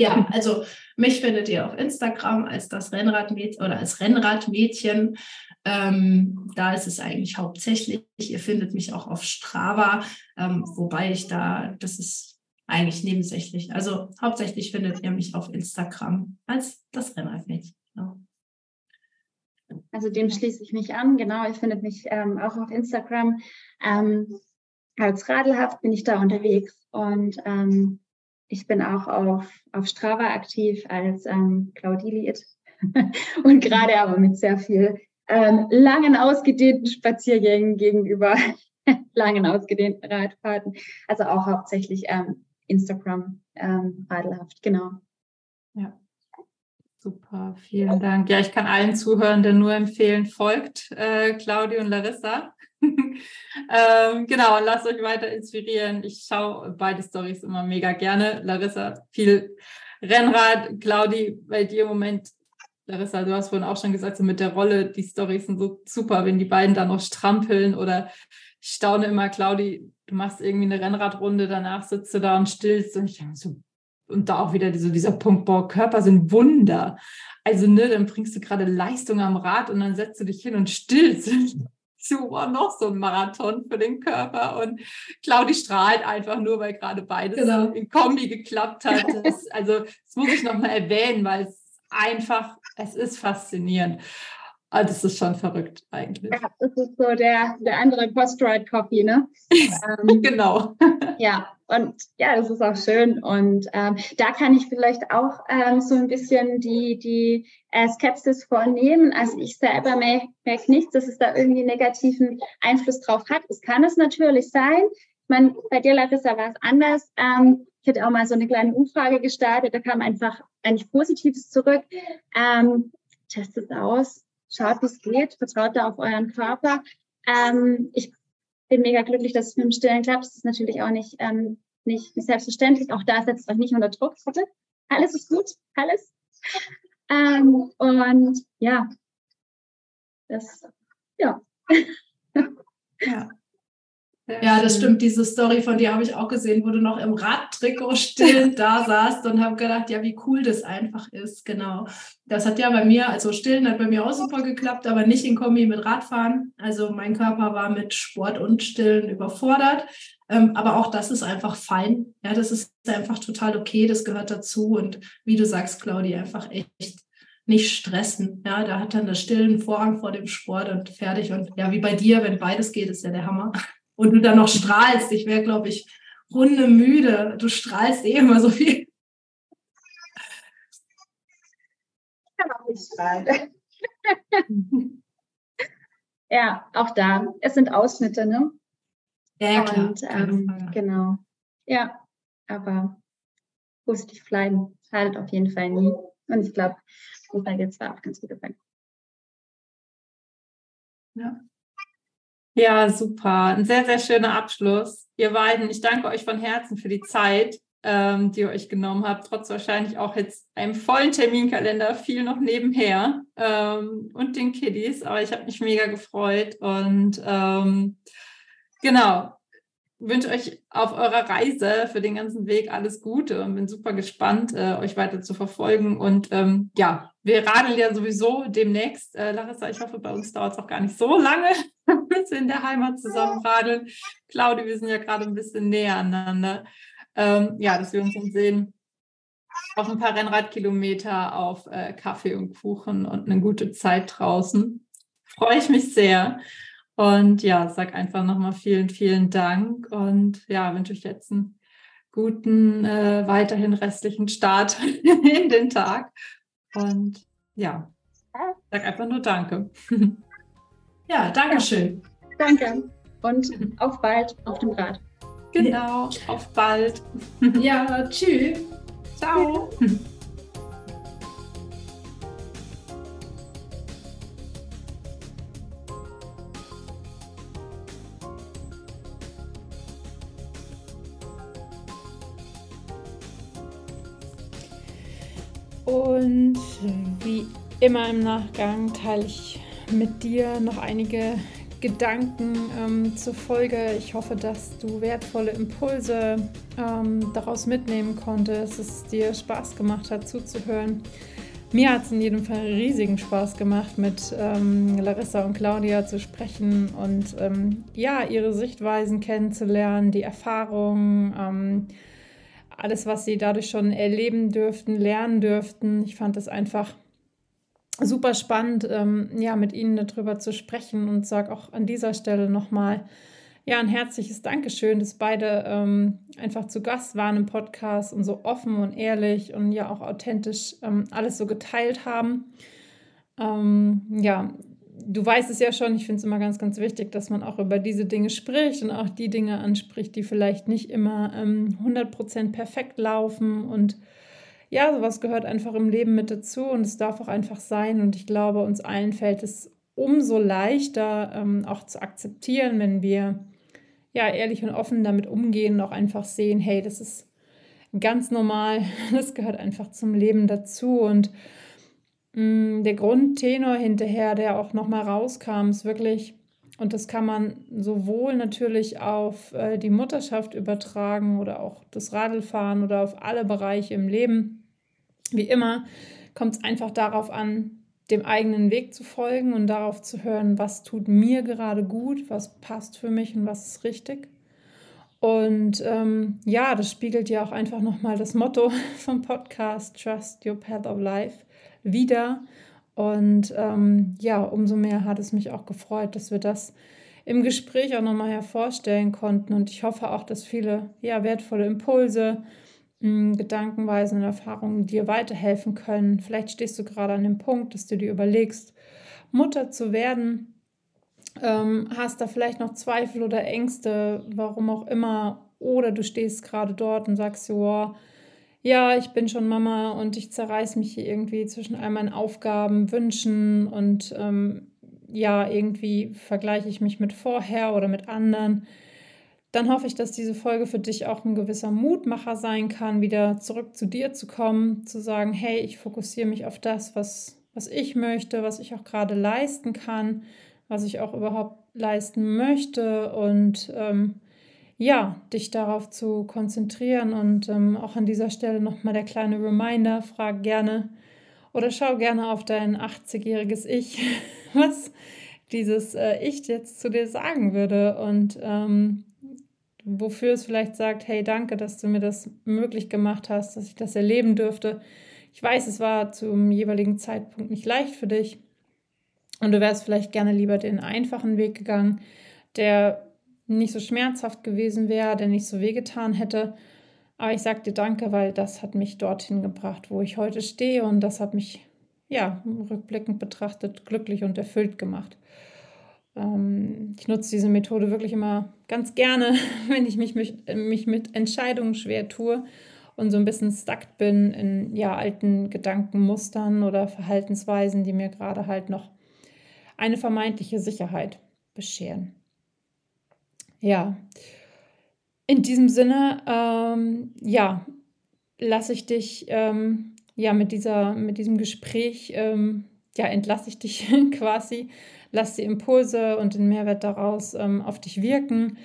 Ja, also mich findet ihr auf Instagram als das Rennradmädchen oder als Rennradmädchen. Ähm, da ist es eigentlich hauptsächlich. Ihr findet mich auch auf Strava, ähm, wobei ich da, das ist eigentlich nebensächlich. Also hauptsächlich findet ihr mich auf Instagram als das Rennradmädchen. Genau. Also dem schließe ich mich an. Genau, ihr findet mich ähm, auch auf Instagram. Ähm, als Radelhaft bin ich da unterwegs und ähm, ich bin auch auf, auf Strava aktiv als ähm, Claudiliet und gerade aber mit sehr viel ähm, langen, ausgedehnten Spaziergängen gegenüber langen, ausgedehnten Radfahrten. Also auch hauptsächlich ähm, Instagram ähm, Radelhaft, genau. Ja. Super, vielen Dank. Ja, ich kann allen Zuhörenden nur empfehlen, folgt äh, Claudia und Larissa. ähm, genau, lasst euch weiter inspirieren. Ich schaue beide Stories immer mega gerne. Larissa, viel Rennrad. Claudi, bei dir im Moment, Larissa, du hast vorhin auch schon gesagt, so mit der Rolle, die Stories sind so super, wenn die beiden da noch strampeln oder ich staune immer, Claudi, du machst irgendwie eine Rennradrunde, danach sitzt du da und stillst und ich denke so, und da auch wieder so dieser Punkt, boah, Körper sind Wunder. Also, ne, dann bringst du gerade Leistung am Rad und dann setzt du dich hin und stillst. So, war noch so ein Marathon für den Körper. Und Claudi strahlt einfach nur, weil gerade beides genau. in Kombi geklappt hat. Das, also, das muss ich nochmal erwähnen, weil es einfach, es ist faszinierend. Ah, das ist schon verrückt eigentlich. Ja, das ist so der, der andere Post-Ride-Copy, ne? ähm, genau. ja, und ja, das ist auch schön. Und ähm, da kann ich vielleicht auch ähm, so ein bisschen die, die äh, Skepsis vornehmen. Also ich selber merke merk nicht, dass es da irgendwie negativen Einfluss drauf hat. Es kann es natürlich sein. Ich meine, bei dir, Larissa, war es anders. Ähm, ich hätte auch mal so eine kleine Umfrage gestartet. Da kam einfach eigentlich Positives zurück. Ähm, testet es aus schaut, wie es geht, vertraut da auf euren Körper. Ähm, ich bin mega glücklich, dass es mit dem Stillen klappt. Das ist natürlich auch nicht, ähm, nicht, nicht selbstverständlich. Auch da setzt euch nicht unter Druck. Bitte. Alles ist gut, alles. Ähm, und ja, das, ja. ja. Ja, das stimmt. Diese Story von dir habe ich auch gesehen, wo du noch im Radtrikot still da saßt und habe gedacht, ja, wie cool das einfach ist. Genau. Das hat ja bei mir, also stillen hat bei mir auch super geklappt, aber nicht in Kombi mit Radfahren. Also mein Körper war mit Sport und Stillen überfordert. Ähm, aber auch das ist einfach fein. Ja, das ist einfach total okay. Das gehört dazu. Und wie du sagst, Claudia, einfach echt nicht stressen. Ja, da hat dann das Stillen Vorrang vor dem Sport und fertig. Und ja, wie bei dir, wenn beides geht, ist ja der Hammer und du dann noch strahlst. Ich wäre, glaube ich, runde müde. Du strahlst eh immer so viel. Ich kann auch nicht strahlen. ja, auch da. Es sind Ausschnitte, ne? Ja, klar. Und, ähm, genau. Ja, aber positiv bleiben schadet auf jeden Fall nie. Und ich glaube, hat jetzt auch ganz gut gefallen. Ja. Ja, super. Ein sehr, sehr schöner Abschluss. Ihr beiden, ich danke euch von Herzen für die Zeit. ähm, die ihr euch genommen habt, trotz wahrscheinlich auch jetzt einem vollen Terminkalender, viel noch nebenher ähm, und den Kiddies. Aber ich habe mich mega gefreut und ähm, genau, wünsche euch auf eurer Reise für den ganzen Weg alles Gute und bin super gespannt, äh, euch weiter zu verfolgen. Und ähm, ja, wir radeln ja sowieso demnächst. Äh, Larissa, ich hoffe, bei uns dauert es auch gar nicht so lange, bis wir in der Heimat zusammen radeln. Claudia, wir sind ja gerade ein bisschen näher aneinander. Ähm, ja, dass wir uns dann sehen auf ein paar Rennradkilometer, auf äh, Kaffee und Kuchen und eine gute Zeit draußen. Freue ich mich sehr. Und ja, sag einfach nochmal vielen, vielen Dank und ja, wünsche euch jetzt einen guten, äh, weiterhin restlichen Start in den Tag. Und ja, sag einfach nur Danke. Ja, danke schön. Danke und auf bald auf dem Rad. Genau, auf bald. Ja, tschüss. Ciao. Immer im Nachgang teile ich mit dir noch einige Gedanken ähm, zur Folge. Ich hoffe, dass du wertvolle Impulse ähm, daraus mitnehmen konntest, dass es dir Spaß gemacht hat zuzuhören. Mir hat es in jedem Fall riesigen Spaß gemacht, mit ähm, Larissa und Claudia zu sprechen und ähm, ja, ihre Sichtweisen kennenzulernen, die Erfahrungen ähm, alles, was sie dadurch schon erleben dürften, lernen dürften. Ich fand es einfach super spannend, ähm, ja, mit Ihnen darüber zu sprechen und sage auch an dieser Stelle nochmal, ja, ein herzliches Dankeschön, dass beide ähm, einfach zu Gast waren im Podcast und so offen und ehrlich und ja auch authentisch ähm, alles so geteilt haben. Ähm, ja, du weißt es ja schon, ich finde es immer ganz, ganz wichtig, dass man auch über diese Dinge spricht und auch die Dinge anspricht, die vielleicht nicht immer ähm, 100% perfekt laufen. Und ja, sowas gehört einfach im Leben mit dazu und es darf auch einfach sein. Und ich glaube, uns allen fällt es umso leichter ähm, auch zu akzeptieren, wenn wir ja ehrlich und offen damit umgehen und auch einfach sehen, hey, das ist ganz normal, das gehört einfach zum Leben dazu. Und Mm, der Grundtenor hinterher, der auch nochmal rauskam, ist wirklich, und das kann man sowohl natürlich auf äh, die Mutterschaft übertragen oder auch das Radlfahren oder auf alle Bereiche im Leben. Wie immer kommt es einfach darauf an, dem eigenen Weg zu folgen und darauf zu hören, was tut mir gerade gut, was passt für mich und was ist richtig. Und ähm, ja, das spiegelt ja auch einfach nochmal das Motto vom Podcast Trust Your Path of Life wieder. Und ähm, ja, umso mehr hat es mich auch gefreut, dass wir das im Gespräch auch nochmal hervorstellen konnten. Und ich hoffe auch, dass viele ja, wertvolle Impulse, Gedankenweisen und Erfahrungen dir weiterhelfen können. Vielleicht stehst du gerade an dem Punkt, dass du dir überlegst, Mutter zu werden. Ähm, hast da vielleicht noch Zweifel oder Ängste, warum auch immer. Oder du stehst gerade dort und sagst, wow, ja, ich bin schon Mama und ich zerreiß mich hier irgendwie zwischen all meinen Aufgaben, Wünschen und ähm, ja, irgendwie vergleiche ich mich mit vorher oder mit anderen. Dann hoffe ich, dass diese Folge für dich auch ein gewisser Mutmacher sein kann, wieder zurück zu dir zu kommen, zu sagen, hey, ich fokussiere mich auf das, was, was ich möchte, was ich auch gerade leisten kann, was ich auch überhaupt leisten möchte und ähm, ja, dich darauf zu konzentrieren. Und ähm, auch an dieser Stelle nochmal der kleine Reminder, frag gerne oder schau gerne auf dein 80-jähriges Ich, was dieses äh, Ich jetzt zu dir sagen würde und ähm, wofür es vielleicht sagt, hey, danke, dass du mir das möglich gemacht hast, dass ich das erleben dürfte. Ich weiß, es war zum jeweiligen Zeitpunkt nicht leicht für dich und du wärst vielleicht gerne lieber den einfachen Weg gegangen, der nicht so schmerzhaft gewesen wäre, der nicht so wehgetan hätte. Aber ich sage dir danke, weil das hat mich dorthin gebracht, wo ich heute stehe und das hat mich, ja, rückblickend betrachtet, glücklich und erfüllt gemacht. Ähm, ich nutze diese Methode wirklich immer ganz gerne, wenn ich mich, mich, mich mit Entscheidungen schwer tue und so ein bisschen stuck bin in ja, alten Gedankenmustern oder Verhaltensweisen, die mir gerade halt noch eine vermeintliche Sicherheit bescheren. Ja, in diesem Sinne, ähm, ja, lasse ich dich ähm, ja mit dieser, mit diesem Gespräch, ähm, ja, entlasse ich dich quasi, lass die Impulse und den Mehrwert daraus ähm, auf dich wirken.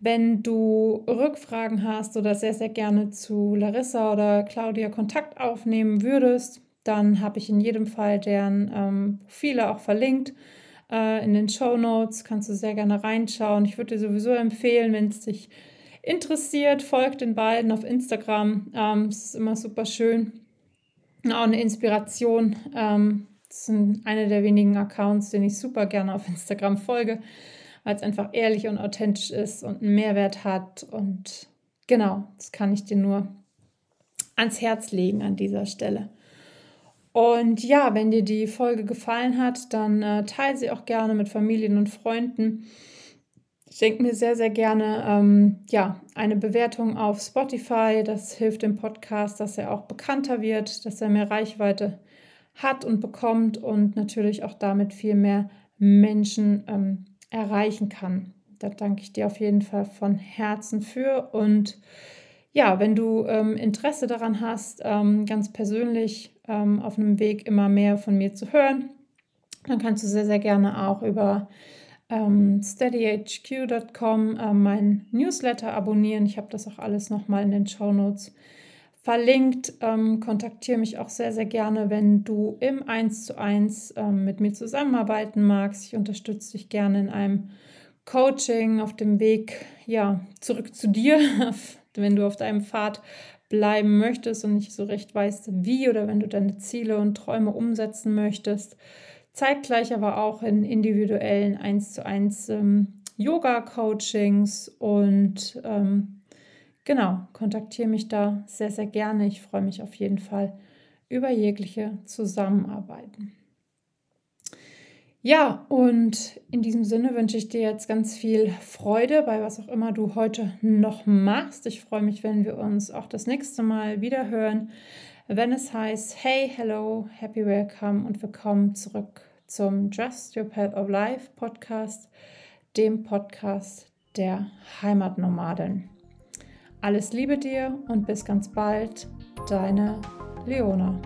Wenn du Rückfragen hast oder sehr, sehr gerne zu Larissa oder Claudia Kontakt aufnehmen würdest, dann habe ich in jedem Fall deren ähm, Profile auch verlinkt. Äh, in den Show Notes kannst du sehr gerne reinschauen. Ich würde dir sowieso empfehlen, wenn es dich interessiert, folgt den beiden auf Instagram. Ähm, es ist immer super schön. Auch eine Inspiration. Ähm, das sind eine der wenigen Accounts, den ich super gerne auf Instagram folge weil es einfach ehrlich und authentisch ist und einen Mehrwert hat. Und genau, das kann ich dir nur ans Herz legen an dieser Stelle. Und ja, wenn dir die Folge gefallen hat, dann äh, teile sie auch gerne mit Familien und Freunden. Ich denke mir sehr, sehr gerne ähm, ja, eine Bewertung auf Spotify. Das hilft dem Podcast, dass er auch bekannter wird, dass er mehr Reichweite hat und bekommt und natürlich auch damit viel mehr Menschen ähm, erreichen kann. Da danke ich dir auf jeden Fall von Herzen für. Und ja, wenn du ähm, Interesse daran hast, ähm, ganz persönlich ähm, auf einem Weg immer mehr von mir zu hören, dann kannst du sehr, sehr gerne auch über ähm, steadyhq.com äh, mein Newsletter abonnieren. Ich habe das auch alles nochmal in den Show Notes verlinkt. Ähm, kontaktiere mich auch sehr, sehr gerne, wenn du im 1 zu 1 ähm, mit mir zusammenarbeiten magst. Ich unterstütze dich gerne in einem Coaching auf dem Weg ja, zurück zu dir, wenn du auf deinem Pfad bleiben möchtest und nicht so recht weißt, wie oder wenn du deine Ziele und Träume umsetzen möchtest. Zeitgleich aber auch in individuellen 1 zu 1 ähm, Yoga-Coachings und ähm, Genau, kontaktiere mich da sehr, sehr gerne. Ich freue mich auf jeden Fall über jegliche Zusammenarbeiten. Ja, und in diesem Sinne wünsche ich dir jetzt ganz viel Freude bei was auch immer du heute noch machst. Ich freue mich, wenn wir uns auch das nächste Mal wieder hören, wenn es heißt Hey, hello, happy welcome und willkommen zurück zum Just Your Path of Life Podcast, dem Podcast der Heimatnomaden. Alles Liebe dir und bis ganz bald, deine Leona.